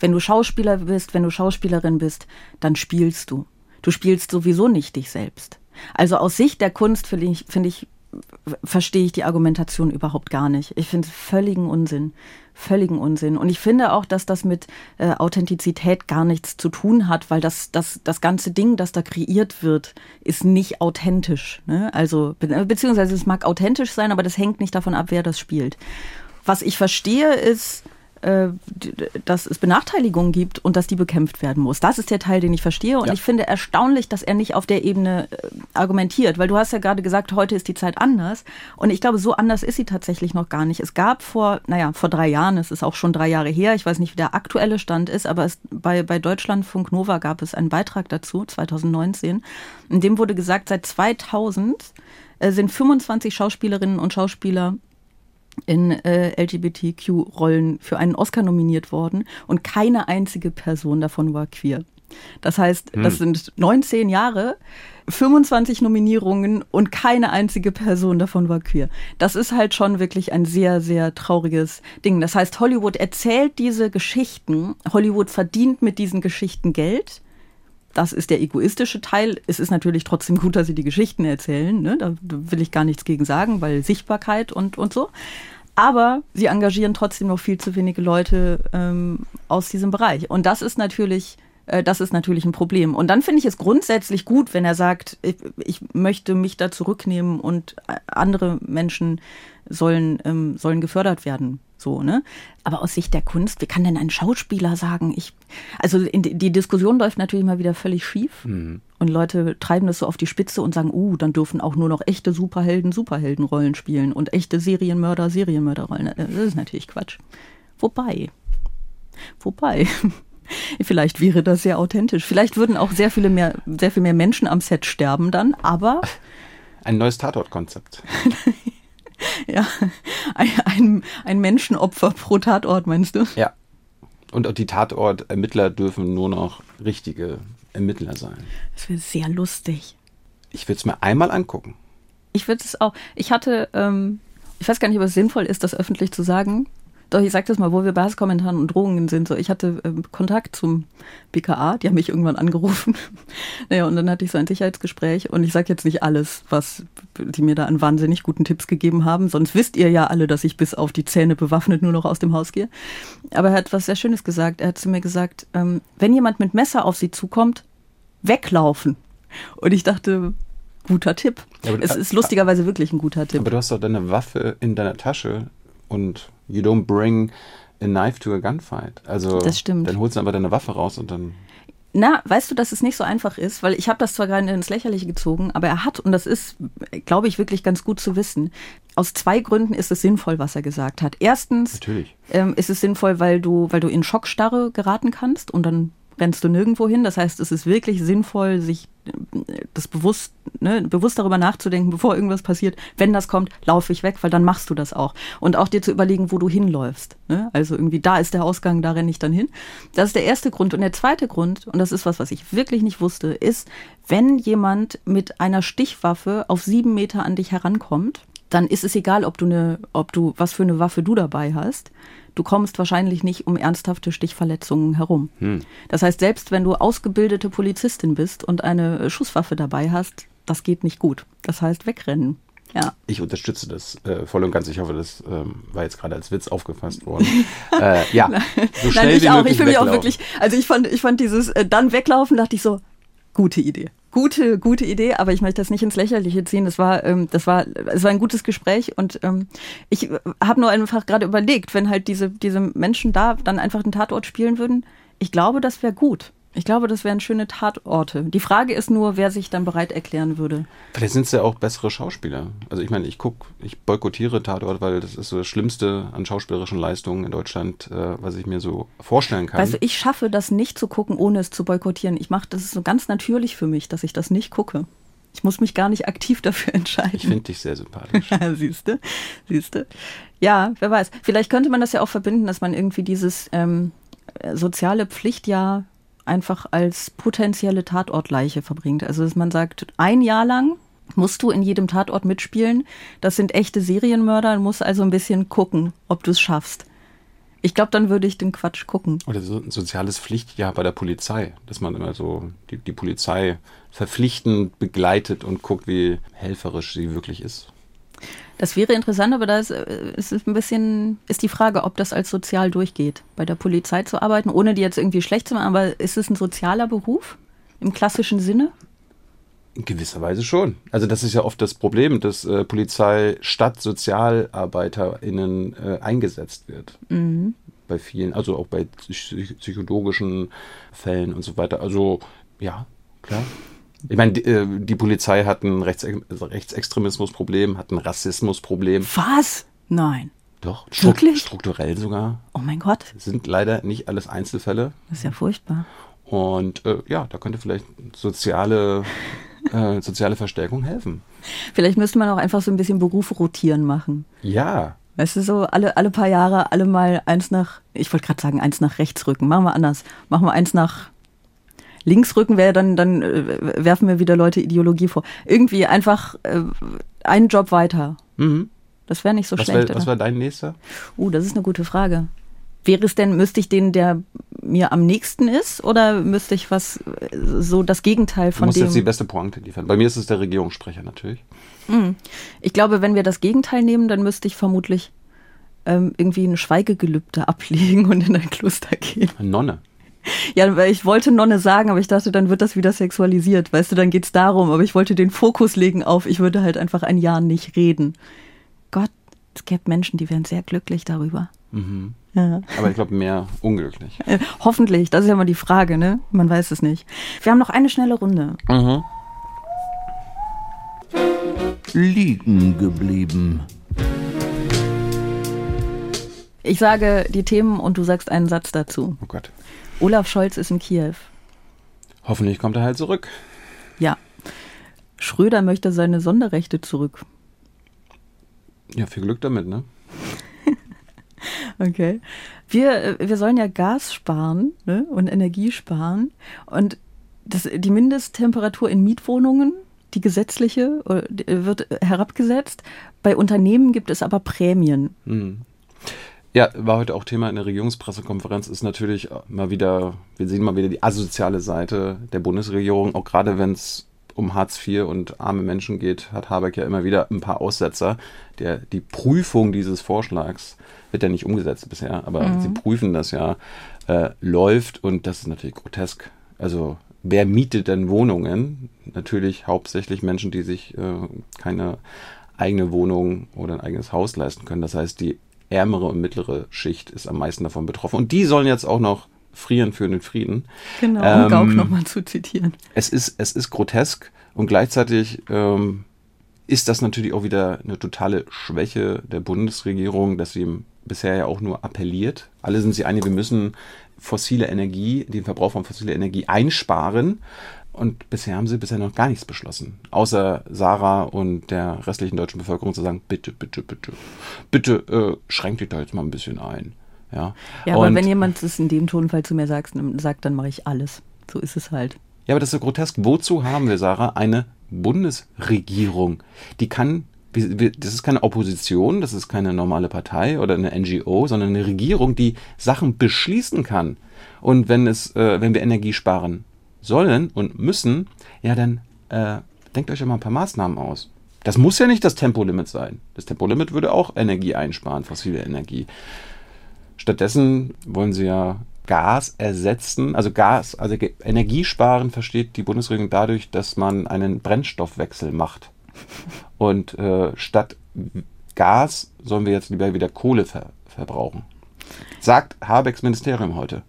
Wenn du Schauspieler bist, wenn du Schauspielerin bist, dann spielst du. Du spielst sowieso nicht dich selbst. Also aus Sicht der Kunst finde ich, find ich, verstehe ich die Argumentation überhaupt gar nicht. Ich finde es völligen Unsinn. Völligen Unsinn. Und ich finde auch, dass das mit äh, Authentizität gar nichts zu tun hat, weil das, das, das ganze Ding, das da kreiert wird, ist nicht authentisch. Ne? Also, be beziehungsweise es mag authentisch sein, aber das hängt nicht davon ab, wer das spielt. Was ich verstehe, ist, dass es Benachteiligungen gibt und dass die bekämpft werden muss. Das ist der Teil, den ich verstehe. Und ja. ich finde erstaunlich, dass er nicht auf der Ebene äh, argumentiert, weil du hast ja gerade gesagt, heute ist die Zeit anders. Und ich glaube, so anders ist sie tatsächlich noch gar nicht. Es gab vor, naja, vor drei Jahren, es ist auch schon drei Jahre her, ich weiß nicht, wie der aktuelle Stand ist, aber es, bei, bei Deutschlandfunk Nova gab es einen Beitrag dazu, 2019, in dem wurde gesagt, seit 2000 äh, sind 25 Schauspielerinnen und Schauspieler in äh, LGBTQ-Rollen für einen Oscar nominiert worden und keine einzige Person davon war queer. Das heißt, hm. das sind 19 Jahre, 25 Nominierungen und keine einzige Person davon war queer. Das ist halt schon wirklich ein sehr, sehr trauriges Ding. Das heißt, Hollywood erzählt diese Geschichten, Hollywood verdient mit diesen Geschichten Geld das ist der egoistische Teil. Es ist natürlich trotzdem gut, dass sie die Geschichten erzählen. Ne? Da will ich gar nichts gegen sagen, weil Sichtbarkeit und, und so. Aber sie engagieren trotzdem noch viel zu wenige Leute ähm, aus diesem Bereich. Und das ist natürlich das ist natürlich ein Problem. Und dann finde ich es grundsätzlich gut, wenn er sagt, ich, ich, möchte mich da zurücknehmen und äh, andere Menschen sollen, ähm, sollen gefördert werden. So, ne? Aber aus Sicht der Kunst, wie kann denn ein Schauspieler sagen, ich, also die, die Diskussion läuft natürlich mal wieder völlig schief. Mhm. Und Leute treiben das so auf die Spitze und sagen, uh, dann dürfen auch nur noch echte Superhelden Superheldenrollen spielen und echte Serienmörder Serienmörderrollen. Äh, das ist natürlich Quatsch. Wobei, wobei, vielleicht wäre das sehr authentisch. Vielleicht würden auch sehr viele mehr, sehr viel mehr Menschen am Set sterben dann, aber. Ein neues Tatortkonzept. Ja, ein, ein, ein Menschenopfer pro Tatort, meinst du? Ja. Und die Tatortermittler dürfen nur noch richtige Ermittler sein. Das wäre sehr lustig. Ich würde es mir einmal angucken. Ich würde es auch. Ich hatte, ähm, ich weiß gar nicht, ob es sinnvoll ist, das öffentlich zu sagen. Doch, ich sag das mal, wo wir bei Hasskommentaren und Drohungen sind. So, ich hatte ähm, Kontakt zum BKA, die haben mich irgendwann angerufen. naja, und dann hatte ich so ein Sicherheitsgespräch und ich sage jetzt nicht alles, was die mir da an wahnsinnig guten Tipps gegeben haben. Sonst wisst ihr ja alle, dass ich bis auf die Zähne bewaffnet nur noch aus dem Haus gehe. Aber er hat was sehr Schönes gesagt. Er hat zu mir gesagt, ähm, wenn jemand mit Messer auf sie zukommt, weglaufen. Und ich dachte, guter Tipp. Ja, es ist lustigerweise wirklich ein guter Tipp. Aber du hast doch deine Waffe in deiner Tasche und you don't bring a knife to a gunfight. Also das stimmt. dann holst du einfach deine Waffe raus und dann. Na, weißt du, dass es nicht so einfach ist, weil ich habe das zwar gerade ins Lächerliche gezogen, aber er hat, und das ist, glaube ich, wirklich ganz gut zu wissen, aus zwei Gründen ist es sinnvoll, was er gesagt hat. Erstens ähm, ist es sinnvoll, weil du, weil du in Schockstarre geraten kannst und dann rennst du nirgendwo hin. Das heißt, es ist wirklich sinnvoll, sich das bewusst, ne, bewusst darüber nachzudenken, bevor irgendwas passiert. Wenn das kommt, laufe ich weg, weil dann machst du das auch. Und auch dir zu überlegen, wo du hinläufst. Ne? Also irgendwie, da ist der Ausgang, da renne ich dann hin. Das ist der erste Grund. Und der zweite Grund, und das ist was, was ich wirklich nicht wusste, ist, wenn jemand mit einer Stichwaffe auf sieben Meter an dich herankommt, dann ist es egal, ob du eine, ob du, was für eine Waffe du dabei hast du kommst wahrscheinlich nicht um ernsthafte Stichverletzungen herum. Hm. Das heißt, selbst wenn du ausgebildete Polizistin bist und eine Schusswaffe dabei hast, das geht nicht gut. Das heißt wegrennen. Ja. Ich unterstütze das äh, voll und ganz. Ich hoffe, das ähm, war jetzt gerade als Witz aufgefasst worden. äh, ja, so schnell Nein, ich wie auch. Ich finde mich auch wirklich, also ich fand, ich fand dieses äh, dann weglaufen, dachte ich so, gute Idee. Gute, gute Idee, aber ich möchte das nicht ins Lächerliche ziehen. Das war, ähm, das war, es war ein gutes Gespräch und ähm, ich habe nur einfach gerade überlegt, wenn halt diese, diese Menschen da dann einfach den Tatort spielen würden, ich glaube, das wäre gut. Ich glaube, das wären schöne Tatorte. Die Frage ist nur, wer sich dann bereit erklären würde. Vielleicht sind es ja auch bessere Schauspieler. Also ich meine, ich gucke, ich boykottiere Tatort, weil das ist so das Schlimmste an schauspielerischen Leistungen in Deutschland, äh, was ich mir so vorstellen kann. Also ich schaffe das nicht zu gucken, ohne es zu boykottieren. Ich mache das ist so ganz natürlich für mich, dass ich das nicht gucke. Ich muss mich gar nicht aktiv dafür entscheiden. Ich finde dich sehr sympathisch. siehste, siehste. Ja, wer weiß. Vielleicht könnte man das ja auch verbinden, dass man irgendwie dieses ähm, soziale Pflichtjahr einfach als potenzielle Tatortleiche verbringt. Also dass man sagt, ein Jahr lang musst du in jedem Tatort mitspielen. Das sind echte Serienmörder, du musst also ein bisschen gucken, ob du es schaffst. Ich glaube, dann würde ich den Quatsch gucken. Oder so ein soziales Pflichtjahr bei der Polizei, dass man immer so die, die Polizei verpflichtend begleitet und guckt, wie helferisch sie wirklich ist. Das wäre interessant, aber da ist, äh, ist ein bisschen, ist die Frage, ob das als sozial durchgeht, bei der Polizei zu arbeiten, ohne die jetzt irgendwie schlecht zu machen, aber ist es ein sozialer Beruf im klassischen Sinne? In gewisser Weise schon. Also das ist ja oft das Problem, dass äh, Polizei statt SozialarbeiterInnen äh, eingesetzt wird. Mhm. Bei vielen, also auch bei psychologischen Fällen und so weiter. Also ja, klar. Ich meine, die, äh, die, Polizei hat ein Rechts Rechtsextremismusproblem, hat ein Rassismusproblem. Was? Nein. Doch, Wirklich? strukturell sogar. Oh mein Gott. Sind leider nicht alles Einzelfälle. Das ist ja furchtbar. Und äh, ja, da könnte vielleicht soziale, äh, soziale Verstärkung helfen. Vielleicht müsste man auch einfach so ein bisschen Berufe rotieren machen. Ja. Weißt du, so alle, alle paar Jahre, alle mal eins nach, ich wollte gerade sagen, eins nach rechts rücken. Machen wir anders. Machen wir eins nach Linksrücken wäre, dann, dann äh, werfen mir wieder Leute Ideologie vor. Irgendwie einfach äh, einen Job weiter. Mhm. Das wäre nicht so was schlecht. Wär, was wäre dein nächster? Uh, das ist eine gute Frage. Wäre es denn, müsste ich den, der mir am nächsten ist, oder müsste ich was, so das Gegenteil von dem? Du musst dem jetzt die beste Pointe liefern. Bei mir ist es der Regierungssprecher natürlich. Mhm. Ich glaube, wenn wir das Gegenteil nehmen, dann müsste ich vermutlich ähm, irgendwie ein Schweigegelübde ablegen und in ein Kloster gehen. Eine Nonne. Ja, weil ich wollte Nonne sagen, aber ich dachte, dann wird das wieder sexualisiert. Weißt du, dann geht's darum. Aber ich wollte den Fokus legen auf, ich würde halt einfach ein Jahr nicht reden. Gott, es gäbe Menschen, die wären sehr glücklich darüber. Mhm. Ja. Aber ich glaube, mehr unglücklich. Äh, hoffentlich, das ist ja mal die Frage, ne? Man weiß es nicht. Wir haben noch eine schnelle Runde. Mhm. Liegen geblieben. Ich sage die Themen und du sagst einen Satz dazu. Oh Gott. Olaf Scholz ist in Kiew. Hoffentlich kommt er halt zurück. Ja. Schröder möchte seine Sonderrechte zurück. Ja, viel Glück damit, ne? okay. Wir, äh, wir sollen ja Gas sparen ne? und Energie sparen. Und das, die Mindesttemperatur in Mietwohnungen, die gesetzliche, äh, wird herabgesetzt. Bei Unternehmen gibt es aber Prämien. Mhm. Ja, war heute auch Thema in der Regierungspressekonferenz, ist natürlich mal wieder, wir sehen mal wieder die asoziale Seite der Bundesregierung, auch gerade wenn es um Hartz IV und arme Menschen geht, hat Habeck ja immer wieder ein paar Aussetzer. Der, die Prüfung dieses Vorschlags wird ja nicht umgesetzt bisher, aber mhm. sie prüfen das ja, äh, läuft und das ist natürlich grotesk. Also wer mietet denn Wohnungen? Natürlich hauptsächlich Menschen, die sich äh, keine eigene Wohnung oder ein eigenes Haus leisten können. Das heißt, die ärmere und mittlere Schicht ist am meisten davon betroffen. Und die sollen jetzt auch noch frieren für den Frieden. Genau, um ähm, Gauck nochmal zu zitieren. Es ist, es ist grotesk und gleichzeitig ähm, ist das natürlich auch wieder eine totale Schwäche der Bundesregierung, dass sie bisher ja auch nur appelliert. Alle sind sie einig, wir müssen fossile Energie, den Verbrauch von fossiler Energie einsparen. Und bisher haben sie bisher noch gar nichts beschlossen. Außer Sarah und der restlichen deutschen Bevölkerung zu sagen, bitte, bitte, bitte, bitte äh, schränkt dich da jetzt mal ein bisschen ein. Ja, ja aber und, wenn jemand es in dem Tonfall zu mir sagt, sagt dann mache ich alles. So ist es halt. Ja, aber das ist so grotesk. Wozu haben wir, Sarah, eine Bundesregierung? Die kann, das ist keine Opposition, das ist keine normale Partei oder eine NGO, sondern eine Regierung, die Sachen beschließen kann. Und wenn es, äh, wenn wir Energie sparen sollen und müssen, ja, dann äh, denkt euch ja mal ein paar Maßnahmen aus. Das muss ja nicht das Tempolimit sein. Das Tempolimit würde auch Energie einsparen, fossile Energie. Stattdessen wollen sie ja Gas ersetzen, also Gas, also Energiesparen versteht die Bundesregierung dadurch, dass man einen Brennstoffwechsel macht. Und äh, statt Gas sollen wir jetzt lieber wieder Kohle ver verbrauchen. Sagt Habecks Ministerium heute.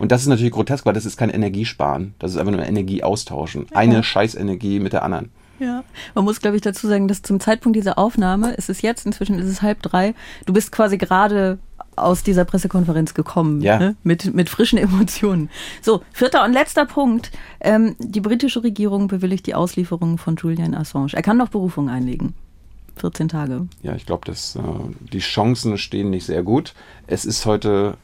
Und das ist natürlich grotesk, weil das ist kein Energiesparen. Das ist einfach nur Energie austauschen. Eine Scheißenergie mit der anderen. Ja, man muss, glaube ich, dazu sagen, dass zum Zeitpunkt dieser Aufnahme ist es jetzt, inzwischen ist es halb drei. Du bist quasi gerade aus dieser Pressekonferenz gekommen, Ja. ne? mit, mit frischen Emotionen. So, vierter und letzter Punkt. Ähm, die britische Regierung bewilligt die Auslieferung von Julian Assange. Er kann noch Berufung einlegen. 14 Tage. Ja, ich glaube, dass äh, die Chancen stehen nicht sehr gut. Es ist heute,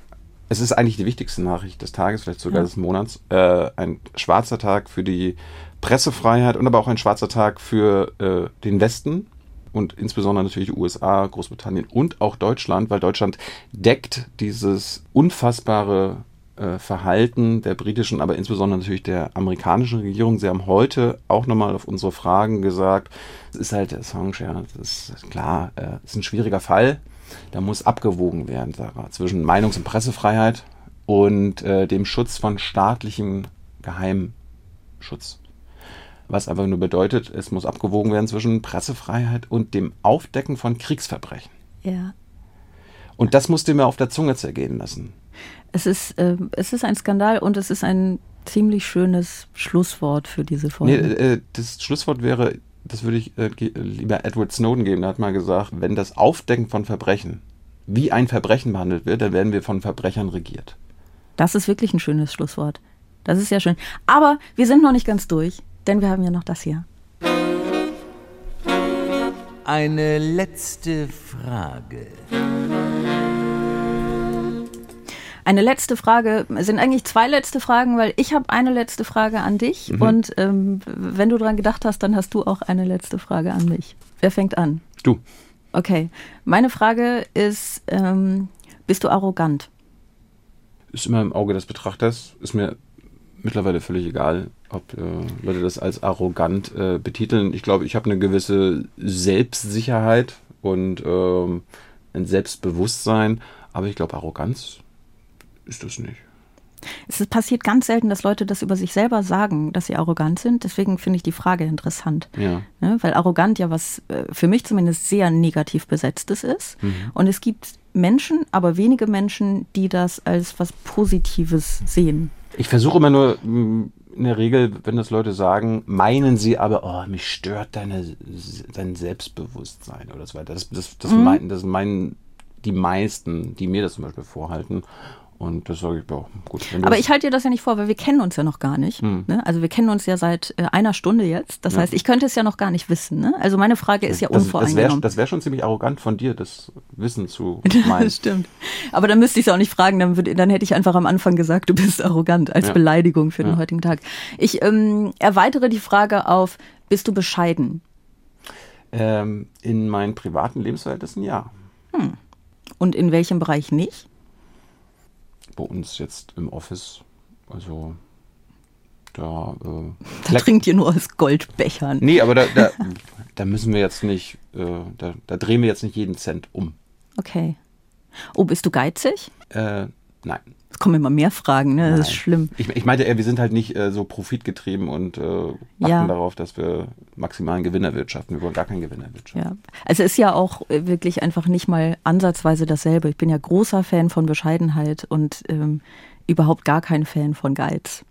es ist eigentlich die wichtigste Nachricht des Tages, vielleicht sogar Ja. des Monats. Äh, ein schwarzer Tag für die Pressefreiheit und aber auch ein schwarzer Tag für äh, den Westen und insbesondere natürlich die USA, Großbritannien und auch Deutschland, weil Deutschland deckt dieses unfassbare äh, Verhalten der britischen, aber insbesondere natürlich der amerikanischen Regierung. Sie haben heute auch nochmal auf unsere Fragen gesagt, es ist halt Assange, ja, das ist klar, äh, ist ein schwieriger Fall. Da muss abgewogen werden, Sarah, zwischen Meinungs- und Pressefreiheit und äh, dem Schutz von staatlichem Geheimschutz. Was einfach nur bedeutet, es muss abgewogen werden zwischen Pressefreiheit und dem Aufdecken von Kriegsverbrechen. Ja. Und das musst du mir auf der Zunge zergehen lassen. Es ist, äh, es ist ein Skandal und es ist ein ziemlich schönes Schlusswort für diese Nee, Folge. äh, das Schlusswort wäre, das würde ich äh, lieber Edward Snowden geben. Der hat mal gesagt, wenn das Aufdecken von Verbrechen wie ein Verbrechen behandelt wird, dann werden wir von Verbrechern regiert. Das ist wirklich ein schönes Schlusswort. Das ist ja schön. Aber wir sind noch nicht ganz durch, denn wir haben ja noch das hier. Eine letzte Frage. Eine letzte Frage, es sind eigentlich zwei letzte Fragen, weil ich habe eine letzte Frage an dich Mhm. und ähm, wenn du dran gedacht hast, dann hast du auch eine letzte Frage an mich. Wer fängt an? Du. Okay, meine Frage ist, ähm, bist du arrogant? Ist immer im Auge des Betrachters. Ist mir mittlerweile völlig egal, ob äh, Leute das als arrogant äh, betiteln. Ich glaube, ich habe eine gewisse Selbstsicherheit und ähm, ein Selbstbewusstsein, aber ich glaube, Arroganz ist das nicht. Es passiert ganz selten, dass Leute das über sich selber sagen, dass sie arrogant sind. Deswegen finde ich die Frage interessant. Ja. Ne? Weil arrogant ja was äh, für mich zumindest sehr negativ besetztes ist. Mhm. Und es gibt Menschen, aber wenige Menschen, die das als was Positives sehen. Ich versuche immer nur in der Regel, wenn das Leute sagen, meinen sie aber, oh, mich stört deine, dein Selbstbewusstsein oder so weiter. Das, das, das, Mhm. meinen, das meinen die meisten, die mir das zum Beispiel vorhalten. Und das sage ich, ja, gut. Aber ich halte dir das ja nicht vor, weil wir kennen uns ja noch gar nicht. Ne? Also wir kennen uns ja seit äh, einer Stunde jetzt. Das Hm. Ja. heißt, ich könnte es ja noch gar nicht wissen. Ne? Also meine Frage ist ja das, das wäre unvoreingenommen. wär schon ziemlich arrogant von dir, das Wissen zu meinen. Das stimmt. Aber dann müsste ich es auch nicht fragen, dann, würde, dann hätte ich einfach am Anfang gesagt, du bist arrogant als Ja. Beleidigung für den heutigen Tag. Ich ähm, erweitere die Frage auf, bist du bescheiden? Ähm, in meinen privaten Lebensverhältnissen ja. Und in welchem Bereich nicht? Bei uns jetzt im Office, also da. Äh, Da trinkt ihr nur aus Goldbechern. Nee, aber da, da, da müssen wir jetzt nicht, äh, da, da drehen wir jetzt nicht jeden Cent um. Okay. Oh, bist du geizig? Äh, nein. Es kommen immer mehr Fragen, ne? Das ist Nein. schlimm. Ich, ich meinte eher, wir sind halt nicht äh, so profitgetrieben und äh, achten Ja. darauf, dass wir maximalen Gewinn erwirtschaften. Wir wollen gar keinen Gewinn erwirtschaften. Ja. Also ist ja auch äh, wirklich einfach nicht mal ansatzweise dasselbe. Ich bin ja großer Fan von Bescheidenheit und ähm, überhaupt gar kein Fan von Geiz.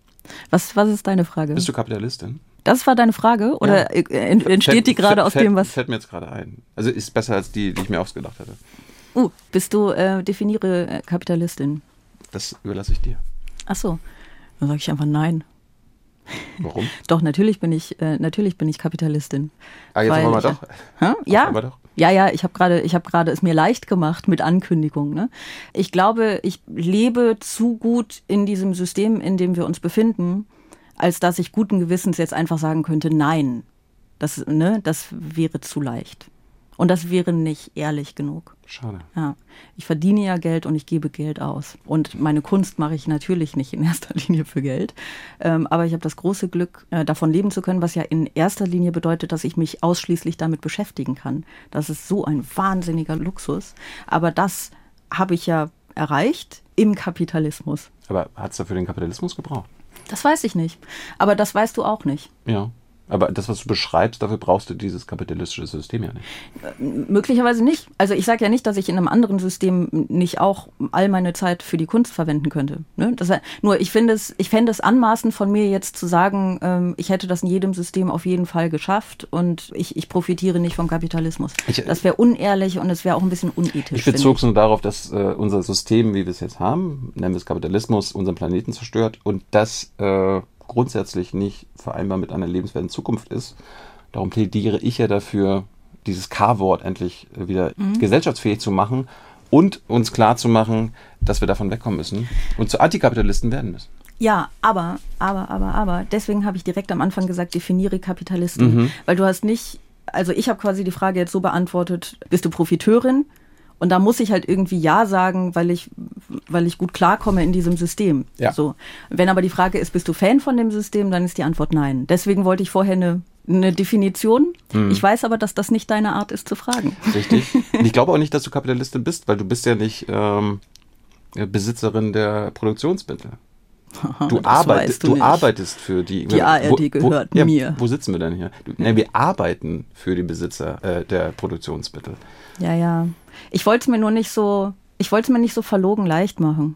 Was, was ist deine Frage? Bist du Kapitalistin? Das war deine Frage? Oder Ja. äh, ent- entsteht die Fällt- gerade aus fällt- dem, was. Fällt mir jetzt gerade ein. Also ist besser als die, die ich mir ausgedacht hatte. Uh, bist du, äh, definiere äh, Kapitalistin. Das überlasse ich dir. Ach so. Dann sage ich einfach nein. Warum? Doch, natürlich bin ich, äh, natürlich bin ich Kapitalistin. Ah, jetzt haben wir doch. Hä? Ja. wir doch. Ja, ja, ich habe gerade, ich habe gerade es mir leicht gemacht mit Ankündigung. Ne? Ich glaube, ich lebe zu gut in diesem System, in dem wir uns befinden, als dass ich guten Gewissens jetzt einfach sagen könnte, nein. Das, ne, das wäre zu leicht. Und das wäre nicht ehrlich genug. Schade. Ja. Ich verdiene ja Geld und ich gebe Geld aus. Und meine Kunst mache ich natürlich nicht in erster Linie für Geld. Ähm, aber ich habe das große Glück, äh, davon leben zu können, was ja in erster Linie bedeutet, dass ich mich ausschließlich damit beschäftigen kann. Das ist so ein wahnsinniger Luxus. Aber das habe ich ja erreicht im Kapitalismus. Aber hat es dafür den Kapitalismus gebraucht? Das weiß ich nicht. Aber das weißt du auch nicht. Ja. Aber das, was du beschreibst, dafür brauchst du dieses kapitalistische System ja nicht. Möglicherweise nicht. Also ich sage ja nicht, dass ich in einem anderen System nicht auch all meine Zeit für die Kunst verwenden könnte. Ne? Das, nur ich finde es, ich fände es anmaßend von mir jetzt zu sagen, ähm, ich hätte das in jedem System auf jeden Fall geschafft und ich, ich profitiere nicht vom Kapitalismus. Ich, das wäre unehrlich und es wäre auch ein bisschen unethisch. Ich bezog es nur darauf, dass äh, unser System, wie wir es jetzt haben, nennen wir es Kapitalismus, unseren Planeten zerstört und das äh, grundsätzlich nicht vereinbar mit einer lebenswerten Zukunft ist. Darum plädiere ich ja dafür, dieses K-Wort endlich wieder mhm. gesellschaftsfähig zu machen und uns klar zu machen, dass wir davon wegkommen müssen und zu Antikapitalisten werden müssen. Ja, aber, aber, aber, aber, deswegen habe ich direkt am Anfang gesagt, definiere Kapitalisten. Mhm. Weil du hast nicht, also ich habe quasi die Frage jetzt so beantwortet, bist du Profiteurin? Und da muss ich halt irgendwie Ja sagen, weil ich, weil ich gut klarkomme in diesem System. Ja. So. Wenn aber die Frage ist, bist du Fan von dem System, dann ist die Antwort nein. Deswegen wollte ich vorher eine, eine Definition. Mhm. Ich weiß aber, dass das nicht deine Art ist zu fragen. Richtig. ich glaube auch nicht, dass du Kapitalistin bist, weil du bist ja nicht ähm, Besitzerin der Produktionsmittel. Du, arbeit, du, du arbeitest für die. Die ARD wo, gehört wo, ja, mir. Wo sitzen wir denn hier? Du, ne, wir arbeiten für die Besitzer äh, der Produktionsmittel. Ja, ja. Ich wollte es mir nur nicht so, ich wollte es mir nicht so verlogen leicht machen.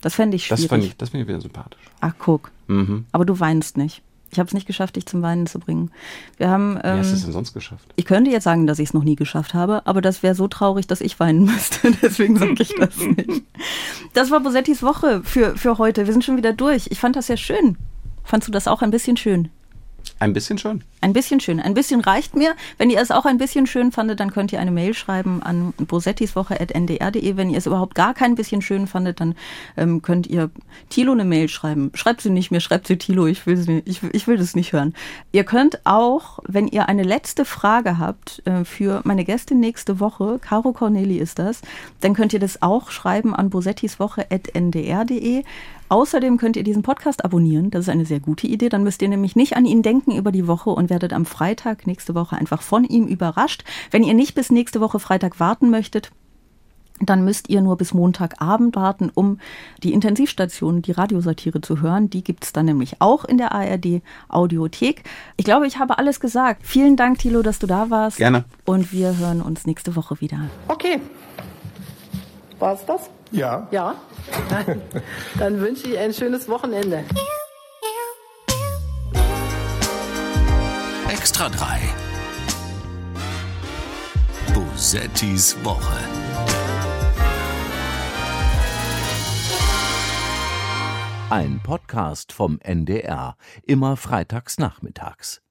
Das fände ich schwierig. Das finde ich, das find ich wieder sympathisch. Ach, guck. Mhm. Aber du weinst nicht. Ich habe es nicht geschafft, dich zum Weinen zu bringen. Wir haben. Ähm, Wie hast du es denn sonst geschafft? Ich könnte jetzt sagen, dass ich es noch nie geschafft habe, aber das wäre so traurig, dass ich weinen müsste. Deswegen sage ich das nicht. Das war Bosettis Woche für, für heute. Wir sind schon wieder durch. Ich fand das sehr schön. Fandst du das auch ein bisschen schön? Ein bisschen schön. Ein bisschen schön. Ein bisschen reicht mir. Wenn ihr es auch ein bisschen schön fandet, dann könnt ihr eine Mail schreiben an bosettiswoche.ndr.de. Wenn ihr es überhaupt gar kein bisschen schön fandet, dann ähm, könnt ihr Tilo eine Mail schreiben. Schreibt sie nicht mehr, schreibt sie Tilo. Ich will, sie, ich, ich will das nicht hören. Ihr könnt auch, wenn ihr eine letzte Frage habt äh, für meine Gästin nächste Woche, Caro Corneli ist das, dann könnt ihr das auch schreiben an bosettiswoche.ndr.de. Außerdem könnt ihr diesen Podcast abonnieren. Das ist eine sehr gute Idee. Dann müsst ihr nämlich nicht an ihn denken über die Woche und werdet am Freitag nächste Woche einfach von ihm überrascht. Wenn ihr nicht bis nächste Woche Freitag warten möchtet, dann müsst ihr nur bis Montagabend warten, um die Intensivstation, die Radiosatire zu hören. Die gibt es dann nämlich auch in der ARD Audiothek. Ich glaube, ich habe alles gesagt. Vielen Dank, Thilo, dass du da warst. Gerne. Und wir hören uns nächste Woche wieder. Okay. War es das? Ja. Ja. Dann wünsche ich ein schönes Wochenende. Extra 3. Bosettis Woche. Ein Podcast vom NDR, immer freitags nachmittags.